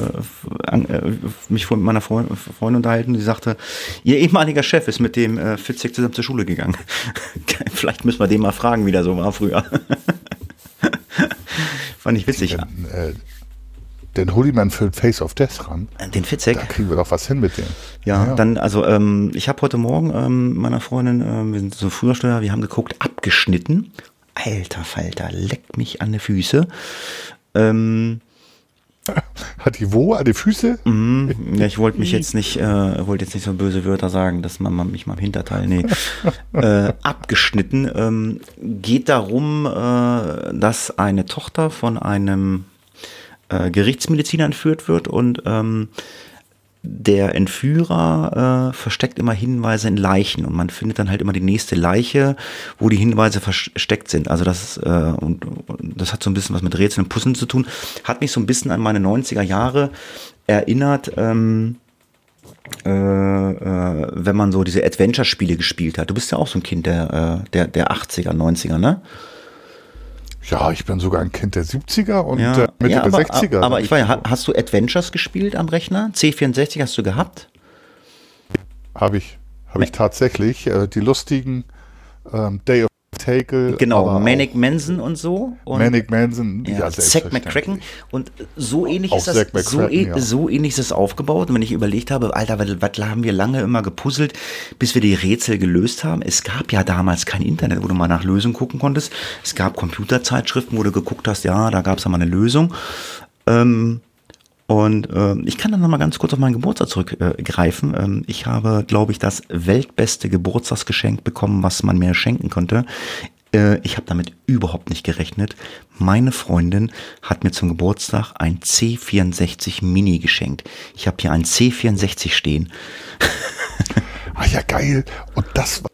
äh, mich mit meiner Freundin unterhalten, die sagte, ihr ehemaliger Chef ist mit dem äh, Fitzek zusammen zur Schule gegangen. (laughs) Vielleicht müssen wir den mal fragen, wie der so war früher. (laughs) Fand ich witzig. Denn, äh, den hol ich mal für Face of Death ran. Den Fitzek? Da kriegen wir doch was hin mit dem. Ja, ja. dann, also ähm, ich habe heute Morgen ähm, meiner Freundin, ähm, wir sind so früher Steuer, wir haben geguckt, abgeschnitten. Alter Falter, leck mich an die Füße. Ähm, (laughs) Hat die wo? An die Füße? Mm, ja, ich wollte mich (laughs) jetzt nicht, äh, wollte jetzt nicht so böse Wörter sagen, dass man mich mal im Hinterteil, nee, (laughs) äh, abgeschnitten. Ähm, geht darum, äh, dass eine Tochter von einem äh, Gerichtsmediziner entführt wird und ähm, der Entführer äh, versteckt immer Hinweise in Leichen und man findet dann halt immer die nächste Leiche, wo die Hinweise versteckt sind. Also das äh, und, und, das hat so ein bisschen was mit Rätseln und Puzzeln zu tun. Hat mich so ein bisschen an meine 90er Jahre erinnert. Ähm, äh, äh, wenn man so diese Adventure-Spiele gespielt hat. Du bist ja auch so ein Kind der, äh, der, der 80er, 90er, ne? Ja, ich bin sogar ein Kind der 70er und ja. Mitte ja, aber, der 60er. Aber ich war hast du Adventures gespielt am Rechner? C64 hast du gehabt? Habe ich. Habe ich tatsächlich. Äh, die lustigen ähm, Day of Takel. Genau, Manic Manson und so. Und Manic Manson, ja, ja Zack McCracken. Und so ähnlich, ist das, so, ja. so ähnlich ist das aufgebaut. Und wenn ich überlegt habe, Alter, was, was haben wir lange immer gepuzzelt, bis wir die Rätsel gelöst haben. Es gab ja damals kein Internet, wo du mal nach Lösungen gucken konntest. Es gab Computerzeitschriften, wo du geguckt hast, ja, da gab es ja mal eine Lösung. Ähm, und äh, ich kann dann noch mal ganz kurz auf meinen Geburtstag zurückgreifen. Äh, ähm, ich habe, glaube ich, das weltbeste Geburtstagsgeschenk bekommen, was man mir schenken konnte. Äh, ich habe damit überhaupt nicht gerechnet. Meine Freundin hat mir zum Geburtstag ein C64 Mini geschenkt. Ich habe hier ein C64 stehen. (laughs) Ach ja, geil. Und das war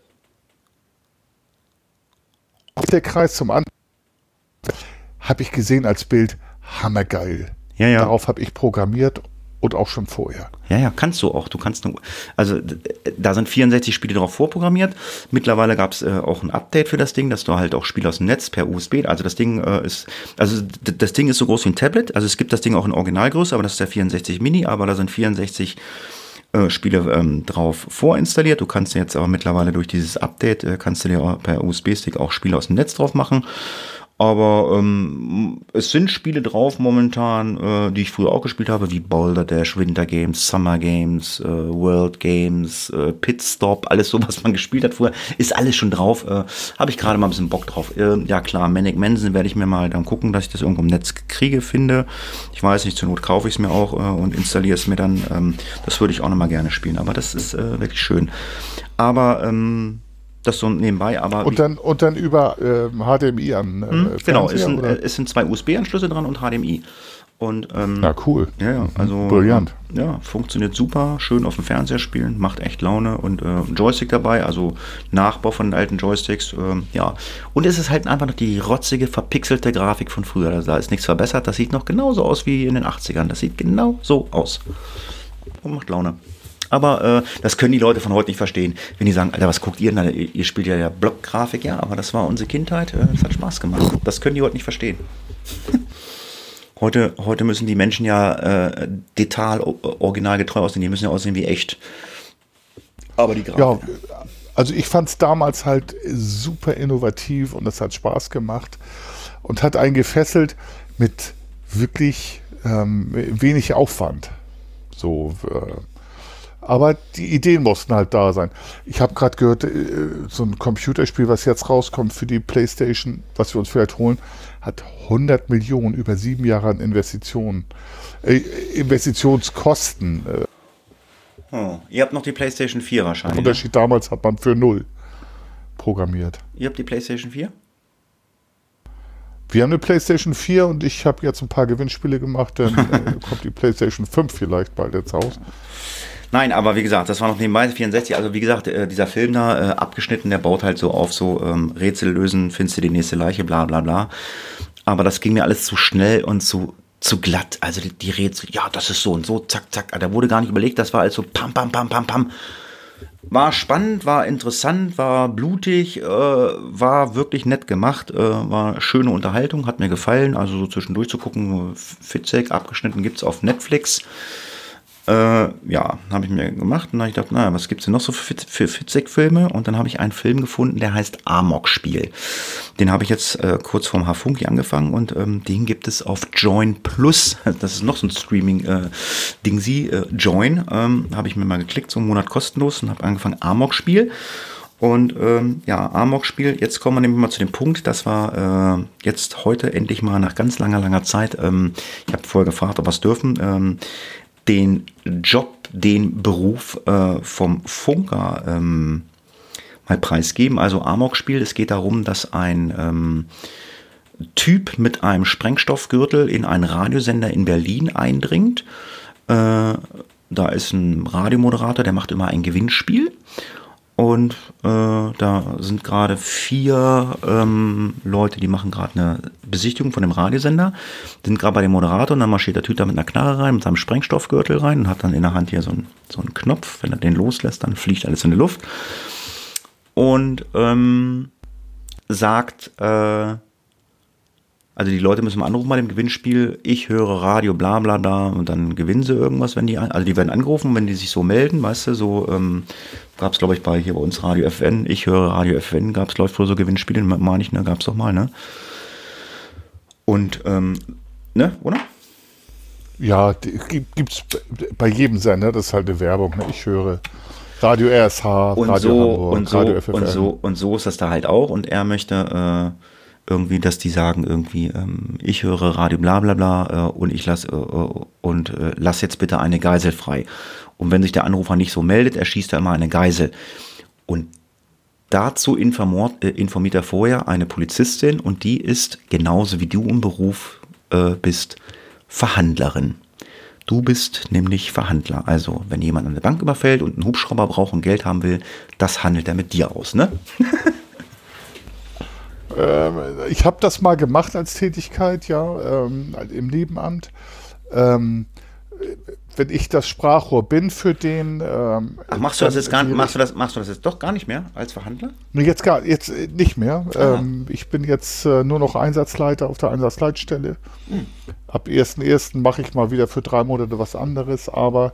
der Kreis zum Anfang. Habe ich gesehen als Bild. Hammergeil. Ja, ja. Darauf habe ich programmiert und auch schon vorher. Ja, ja, kannst du auch. Du kannst nur, also da sind 64 Spiele drauf vorprogrammiert. Mittlerweile gab es äh, auch ein Update für das Ding, dass du halt auch Spiele aus dem Netz per USB, also das Ding äh, ist, also das Ding ist so groß wie ein Tablet. Also es gibt das Ding auch in Originalgröße, aber das ist der 64 Mini, aber da sind 64 äh, Spiele ähm, drauf vorinstalliert. Du kannst jetzt aber mittlerweile durch dieses Update, äh, kannst du dir per USB-Stick auch Spiele aus dem Netz drauf machen. Aber ähm, es sind Spiele drauf momentan, äh, die ich früher auch gespielt habe, wie Boulder Dash, Winter Games, Summer Games, äh, World Games, äh, Pit Stop, alles so, was man gespielt hat früher, ist alles schon drauf. Äh, habe ich gerade mal ein bisschen Bock drauf. Äh, ja klar, Manic Manson werde ich mir mal dann gucken, dass ich das irgendwo im Netz kriege, finde. Ich weiß nicht, zur Not kaufe ich es mir auch äh, und installiere es mir dann. Ähm, das würde ich auch nochmal gerne spielen, aber das ist äh, wirklich schön. Aber ähm, das so nebenbei, aber. Und dann, und dann über äh, HDMI an. Äh, hm, genau, es sind, es sind zwei USB-Anschlüsse dran und HDMI. Und, ähm, ja, cool. Ja, ja, also. Brillant. Ja, funktioniert super, schön auf dem Fernseher spielen, macht echt Laune und äh, Joystick dabei, also Nachbau von den alten Joysticks, äh, ja. Und es ist halt einfach noch die rotzige, verpixelte Grafik von früher. Da ist nichts verbessert, das sieht noch genauso aus wie in den 80ern. Das sieht genau so aus. Und macht Laune. Aber äh, das können die Leute von heute nicht verstehen. Wenn die sagen, Alter, was guckt ihr denn? Ihr spielt ja, ja Blockgrafik, ja, aber das war unsere Kindheit. Äh, das hat Spaß gemacht. Das können die heute nicht verstehen. (laughs) heute, heute müssen die Menschen ja äh, detail, originalgetreu aussehen. Die müssen ja aussehen wie echt. Aber die Grafik. Ja, also ich fand es damals halt super innovativ und es hat Spaß gemacht und hat einen gefesselt mit wirklich ähm, wenig Aufwand. So, äh, aber die Ideen mussten halt da sein. Ich habe gerade gehört, äh, so ein Computerspiel, was jetzt rauskommt für die PlayStation, was wir uns vielleicht holen, hat 100 Millionen über sieben Jahre an Investitionen, äh, Investitionskosten. Oh, ihr habt noch die PlayStation 4 wahrscheinlich. Der ne? Unterschied damals hat man für null programmiert. Ihr habt die PlayStation 4? Wir haben eine PlayStation 4 und ich habe jetzt ein paar Gewinnspiele gemacht, dann äh, kommt die PlayStation 5 vielleicht bald ins Haus. Nein, aber wie gesagt, das war noch nebenbei 64. Also wie gesagt, äh, dieser Film da, äh, abgeschnitten, der baut halt so auf so ähm, Rätsel lösen, findest du die nächste Leiche, bla bla bla. Aber das ging mir alles zu schnell und zu, zu glatt. Also die, die Rätsel, ja, das ist so und so, zack, zack. Da wurde gar nicht überlegt, das war also pam, pam, pam, pam, pam. War spannend, war interessant, war blutig, äh, war wirklich nett gemacht, äh, war schöne Unterhaltung, hat mir gefallen. Also so zwischendurch zu gucken, Fitzek abgeschnitten gibt es auf Netflix. Äh, ja, habe ich mir gemacht und habe ich gedacht, naja, was gibt es denn noch so für, für Fitzek-Filme? Und dann habe ich einen Film gefunden, der heißt Amok-Spiel. Den habe ich jetzt äh, kurz vorm Hafunki angefangen und ähm, den gibt es auf Join Plus. (laughs) Das ist noch so ein Streaming-Ding, äh, sie äh, Join. Ähm, habe ich mir mal geklickt, so einen Monat kostenlos und habe angefangen Amok-Spiel. Und ähm, ja, Amok-Spiel, jetzt kommen wir nämlich mal zu dem Punkt, das war äh, jetzt heute endlich mal nach ganz langer, langer Zeit, ähm, ich habe vorher gefragt, ob wir es dürfen, ähm, den Job, den Beruf äh, vom Funker ähm, mal preisgeben. Also Amok-Spiel, es geht darum, dass ein ähm, Typ mit einem Sprengstoffgürtel in einen Radiosender in Berlin eindringt. Äh, da ist ein Radiomoderator, der macht immer ein Gewinnspiel. Und äh, da sind gerade vier ähm, Leute, die machen gerade eine Besichtigung von dem Radiosender, sind gerade bei dem Moderator und dann marschiert der da mit einer Knarre rein, mit seinem Sprengstoffgürtel rein und hat dann in der Hand hier so, ein, so einen Knopf. Wenn er den loslässt, dann fliegt alles in die Luft. Und ähm, sagt, äh, also die Leute müssen mal anrufen bei dem Gewinnspiel. Ich höre Radio, bla bla da und dann gewinnen sie irgendwas, wenn die, also die werden angerufen, wenn die sich so melden, weißt du, so ähm, gab es glaube ich bei hier bei uns Radio FN. Ich höre Radio FN, gab es läuft wohl so Gewinnspiele, meine ich, ne, gab es doch mal, ne? Und ähm, ne, oder? Ja, gibt es bei jedem Sender, das ist halt eine Werbung. Ne? Ich höre Radio RSH, und Radio so, Hamburg, und so, Radio FFN. Und so, und so ist das da halt auch. Und er möchte äh, irgendwie, dass die sagen irgendwie, ähm, ich höre Radio bla bla bla äh, und ich lass äh, und äh, lass jetzt bitte eine Geisel frei. Und wenn sich der Anrufer nicht so meldet, erschießt er immer eine Geisel. Und dazu informiert, äh, informiert er vorher eine Polizistin und die ist genauso wie du im Beruf äh, bist Verhandlerin. Du bist nämlich Verhandler. Also, wenn jemand eine Bank überfällt und einen Hubschrauber braucht und Geld haben will, das handelt er mit dir aus, ne? (laughs) Ähm, ich habe das mal gemacht als Tätigkeit, ja, ähm, im Nebenamt. Ähm, wenn ich das Sprachrohr bin für den. Ähm, Ach, machst du das jetzt gar nicht, machst du das, machst du das jetzt doch gar nicht mehr als Verhandler? Jetzt gar jetzt äh, nicht mehr. Ähm, ich bin jetzt äh, nur noch Einsatzleiter auf der Einsatzleitstelle. Hm. Ab 1.1. mache ich mal wieder für drei Monate was anderes, aber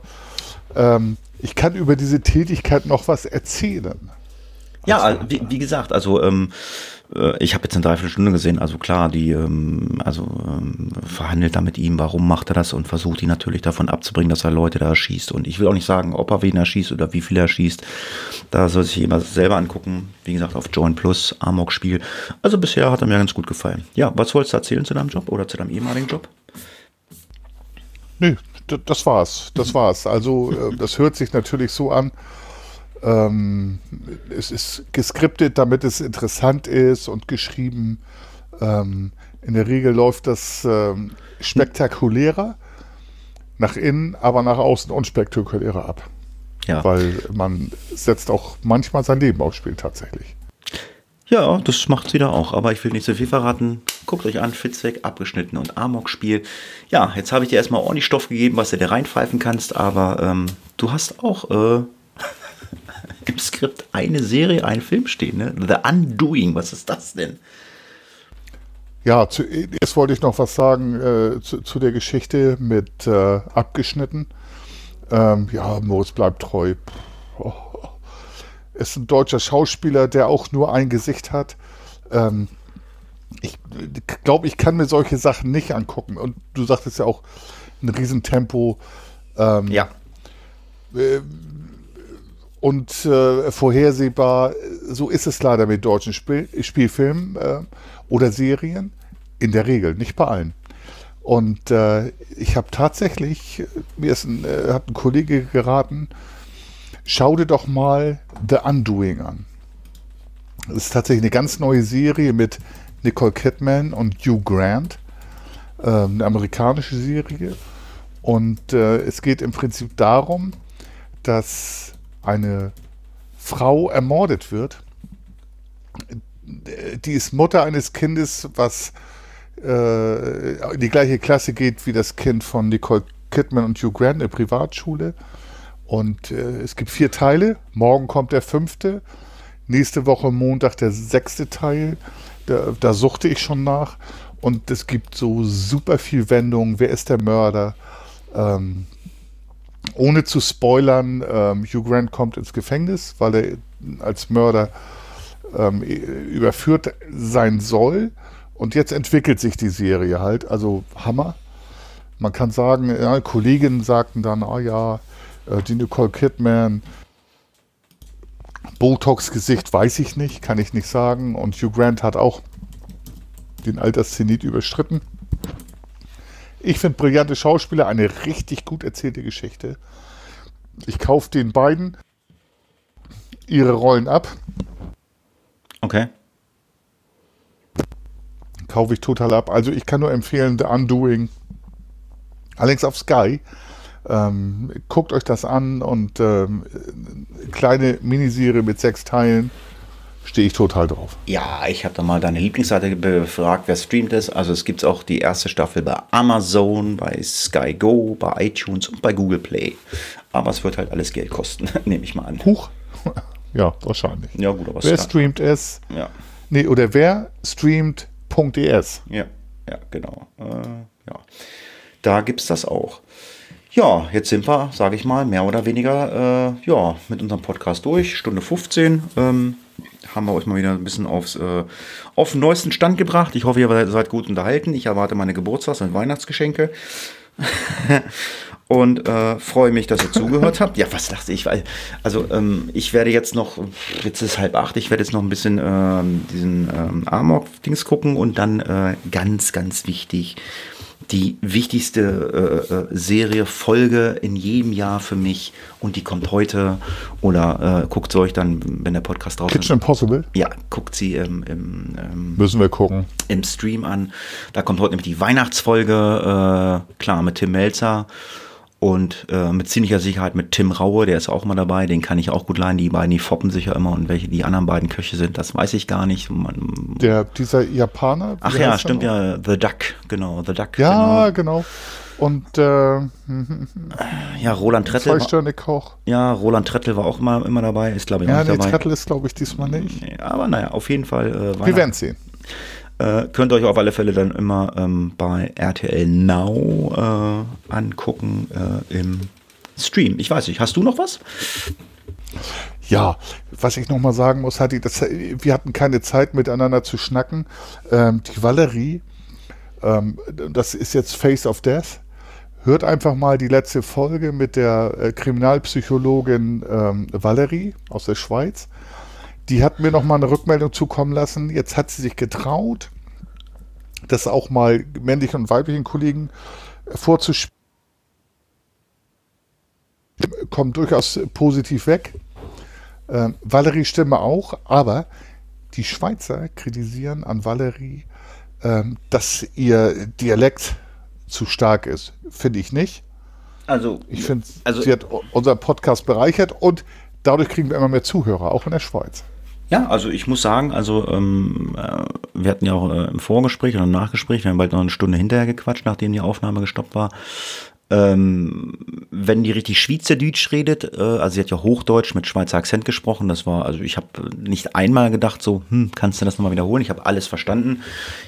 ähm, ich kann über diese Tätigkeit noch was erzählen. Ja, wie, wie, gesagt, also ähm, äh, ich habe jetzt eine Dreiviertelstunde gesehen, also klar, die ähm, also ähm, verhandelt da mit ihm, warum macht er das und versucht ihn natürlich davon abzubringen, dass er Leute da erschießt. Und ich will auch nicht sagen, ob er wen erschießt oder wie viel er schießt. Da soll sich jemand selber angucken. Wie gesagt, auf Join Plus, Amok-Spiel. Also bisher hat er mir ganz gut gefallen. Ja, was wolltest du erzählen zu deinem Job oder zu deinem ehemaligen Job? Nö, das war's. Das war's. Also, äh, das hört sich natürlich so an ähm, es ist geskriptet, damit es interessant ist und geschrieben. Ähm, in der Regel läuft das ähm, spektakulärer nach innen, aber nach außen unspektakulärer ab. Ja. Weil man setzt auch manchmal sein Leben aufs Spiel tatsächlich. Ja, das macht sie da auch, aber ich will nicht so viel verraten. Guckt euch an, Fitzweg, abgeschnitten und Amok-Spiel. Ja, jetzt habe ich dir erstmal ordentlich Stoff gegeben, was du dir reinpfeifen kannst, aber ähm, du hast auch äh, im Skript eine Serie, ein Film stehen, ne? The Undoing, was ist das denn? Ja, zuerst wollte ich noch was sagen äh, zu, zu, der Geschichte mit äh, abgeschnitten. Ähm, ja, Moritz bleibt treu. Oh. Ist ein deutscher Schauspieler, der auch nur ein Gesicht hat. Ähm, ich glaube, ich kann mir solche Sachen nicht angucken. Und du sagtest ja auch, ein Riesentempo. Ähm, ja. Äh, und äh, vorhersehbar. So ist es leider mit deutschen Spiel Spielfilmen äh, oder Serien. In der Regel, nicht bei allen. Und äh, ich habe tatsächlich, mir ist ein, äh, hat ein Kollege geraten, schau dir doch mal The Undoing an. Das ist tatsächlich eine ganz neue Serie mit Nicole Kidman und Hugh Grant. Ähm, eine amerikanische Serie. Und äh, es geht im Prinzip darum, dass eine Frau ermordet wird. Die ist Mutter eines Kindes, was äh, in die gleiche Klasse geht wie das Kind von Nicole Kidman und Hugh Grant, eine Privatschule. Und äh, es gibt vier Teile. Morgen kommt der fünfte. Nächste Woche Montag der sechste Teil. Da, da suchte ich schon nach. Und es gibt so super viel Wendungen. Wer ist der Mörder? Ähm, ohne zu spoilern, ähm, Hugh Grant kommt ins Gefängnis, weil er als Mörder ähm, überführt sein soll. Und jetzt entwickelt sich die Serie halt. Also Hammer. Man kann sagen, ja, Kolleginnen sagten dann, oh ja, äh, die Nicole Kidman, Botox-Gesicht weiß ich nicht, kann ich nicht sagen. Und Hugh Grant hat auch den Alterszenit überschritten. Ich finde brillante Schauspieler, eine richtig gut erzählte Geschichte. Ich kaufe den beiden ihre Rollen ab. Okay. Kaufe ich total ab. Also ich kann nur empfehlen, The Undoing. Allerdings auf Sky. Ähm, guckt euch das an und ähm, kleine Miniserie mit sechs Teilen stehe ich total drauf. Ja, ich habe da mal deine Lieblingsseite befragt, wer streamt es. Also es gibt auch die erste Staffel bei Amazon, bei Sky Go, bei iTunes und bei Google Play. Aber es wird halt alles Geld kosten, (laughs) nehme ich mal an. Huch. (laughs) Ja, wahrscheinlich. Ja, gut, aber Wer streamt es? Ja. Nee, oder wer streamt.es? Ja, ja, genau. Äh, ja. Da gibt es das auch. Ja, jetzt sind wir, sage ich mal, mehr oder weniger äh, ja, mit unserem Podcast durch. Stunde 15. Ähm, haben wir euch mal wieder ein bisschen aufs, äh, auf den neuesten Stand gebracht. Ich hoffe, ihr seid gut unterhalten. Ich erwarte meine Geburtstags- und Weihnachtsgeschenke. (laughs) und äh, freue mich, dass ihr zugehört habt. Ja, was dachte ich? Also ähm, ich werde jetzt noch, jetzt ist halb acht, ich werde jetzt noch ein bisschen ähm, diesen ähm, Amok-Dings gucken und dann äh, ganz, ganz wichtig, die wichtigste äh, äh, Serie, Folge in jedem Jahr für mich und die kommt heute oder äh, guckt sie euch dann, wenn der Podcast draußen ist. Kitchen Impossible? Ja, guckt sie im, im ähm, Müssen wir gucken. im Stream an. Da kommt heute nämlich die Weihnachtsfolge, äh, klar, mit Tim Melzer und äh, mit ziemlicher Sicherheit mit Tim Raue, der ist auch mal dabei, den kann ich auch gut leihen. Die beiden, die foppen sich ja immer und welche die anderen beiden Köche sind, das weiß ich gar nicht. Man, der, dieser Japaner? Ach ja, stimmt ja, The Duck, genau, The Duck. Ja, genau. genau. Und äh, ja, Roland Trettel. Zwei Koch. Ja, Roland Trettel war auch immer, immer dabei, ist glaube ich ja, auch nee, dabei. Trettel ist glaube ich diesmal nicht. Aber naja, auf jeden Fall. Äh, Wir werden sehen. Äh, könnt ihr euch auf alle Fälle dann immer ähm, bei RTL Now äh, angucken äh, im Stream. Ich weiß nicht, hast du noch was? Ja, was ich noch mal sagen muss, Hatti, das, wir hatten keine Zeit miteinander zu schnacken. Ähm, die Valerie, ähm, das ist jetzt Face of Death. Hört einfach mal die letzte Folge mit der äh, Kriminalpsychologin ähm, Valerie aus der Schweiz. Die hat mir noch mal eine Rückmeldung zukommen lassen. Jetzt hat sie sich getraut, das auch mal männlichen und weiblichen Kollegen vorzuspielen. Kommt durchaus positiv weg. Ähm, Valerie Stimme auch, aber die Schweizer kritisieren an Valerie, ähm, dass ihr Dialekt zu stark ist. Finde ich nicht. Also, ich finde, also, sie hat unser Podcast bereichert und dadurch kriegen wir immer mehr Zuhörer, auch in der Schweiz. Ja, also ich muss sagen, also ähm, äh, wir hatten ja auch äh, im Vorgespräch und im Nachgespräch, wir haben bald noch eine Stunde hinterher gequatscht, nachdem die Aufnahme gestoppt war. Ähm, wenn die richtig Schweizerdeutsch redet, äh, also sie hat ja Hochdeutsch mit Schweizer Akzent gesprochen, das war, also ich habe nicht einmal gedacht, so, hm, kannst du das nochmal wiederholen? Ich habe alles verstanden.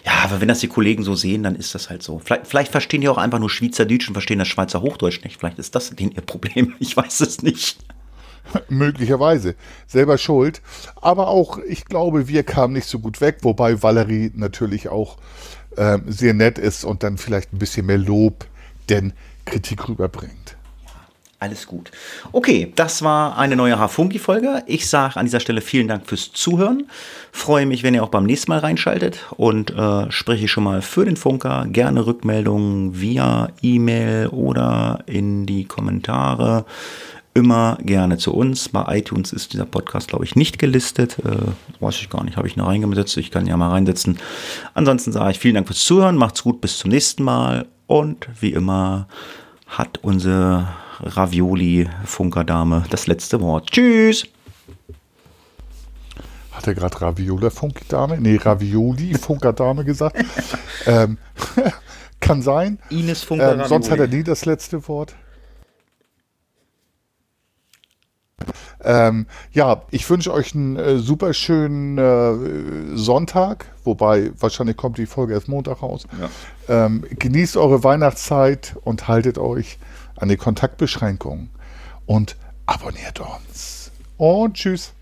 Ja, aber wenn das die Kollegen so sehen, dann ist das halt so. Vielleicht, vielleicht verstehen die auch einfach nur Schweizerdeutsch und verstehen das Schweizer Hochdeutsch nicht. Vielleicht ist das denen ihr Problem. (laughs) Ich weiß es nicht. (laughs) Möglicherweise. Selber schuld. Aber auch, ich glaube, wir kamen nicht so gut weg, wobei Valerie natürlich auch äh, sehr nett ist und dann vielleicht ein bisschen mehr Lob, denn Kritik rüberbringt. Alles gut. Okay, das war eine neue Hafunki-Folge. Ich sage an dieser Stelle vielen Dank fürs Zuhören. Freue mich, wenn ihr auch beim nächsten Mal reinschaltet und äh, spreche schon mal für den Funker. Gerne Rückmeldungen via E-Mail oder in die Kommentare immer gerne zu uns. Bei iTunes ist dieser Podcast, glaube ich, nicht gelistet. Äh, weiß ich gar nicht, habe ich noch reingesetzt. Ich kann ja mal reinsetzen. Ansonsten sage ich vielen Dank fürs Zuhören. Macht's gut, bis zum nächsten Mal. Und wie immer hat unsere Ravioli-Funkerdame das letzte Wort. Tschüss! Hat er gerade Raviola-Funkerdame? Nee, Ravioli-Funkerdame gesagt. (laughs) ähm, (laughs) kann sein. Ines Funker ähm, Sonst hat er nie das letzte Wort. Ähm, ja, ich wünsche euch einen äh, super schönen äh, Sonntag, wobei wahrscheinlich kommt die Folge erst Montag raus. Ja. Ähm, genießt eure Weihnachtszeit und haltet euch an die Kontaktbeschränkungen und abonniert uns. Und tschüss.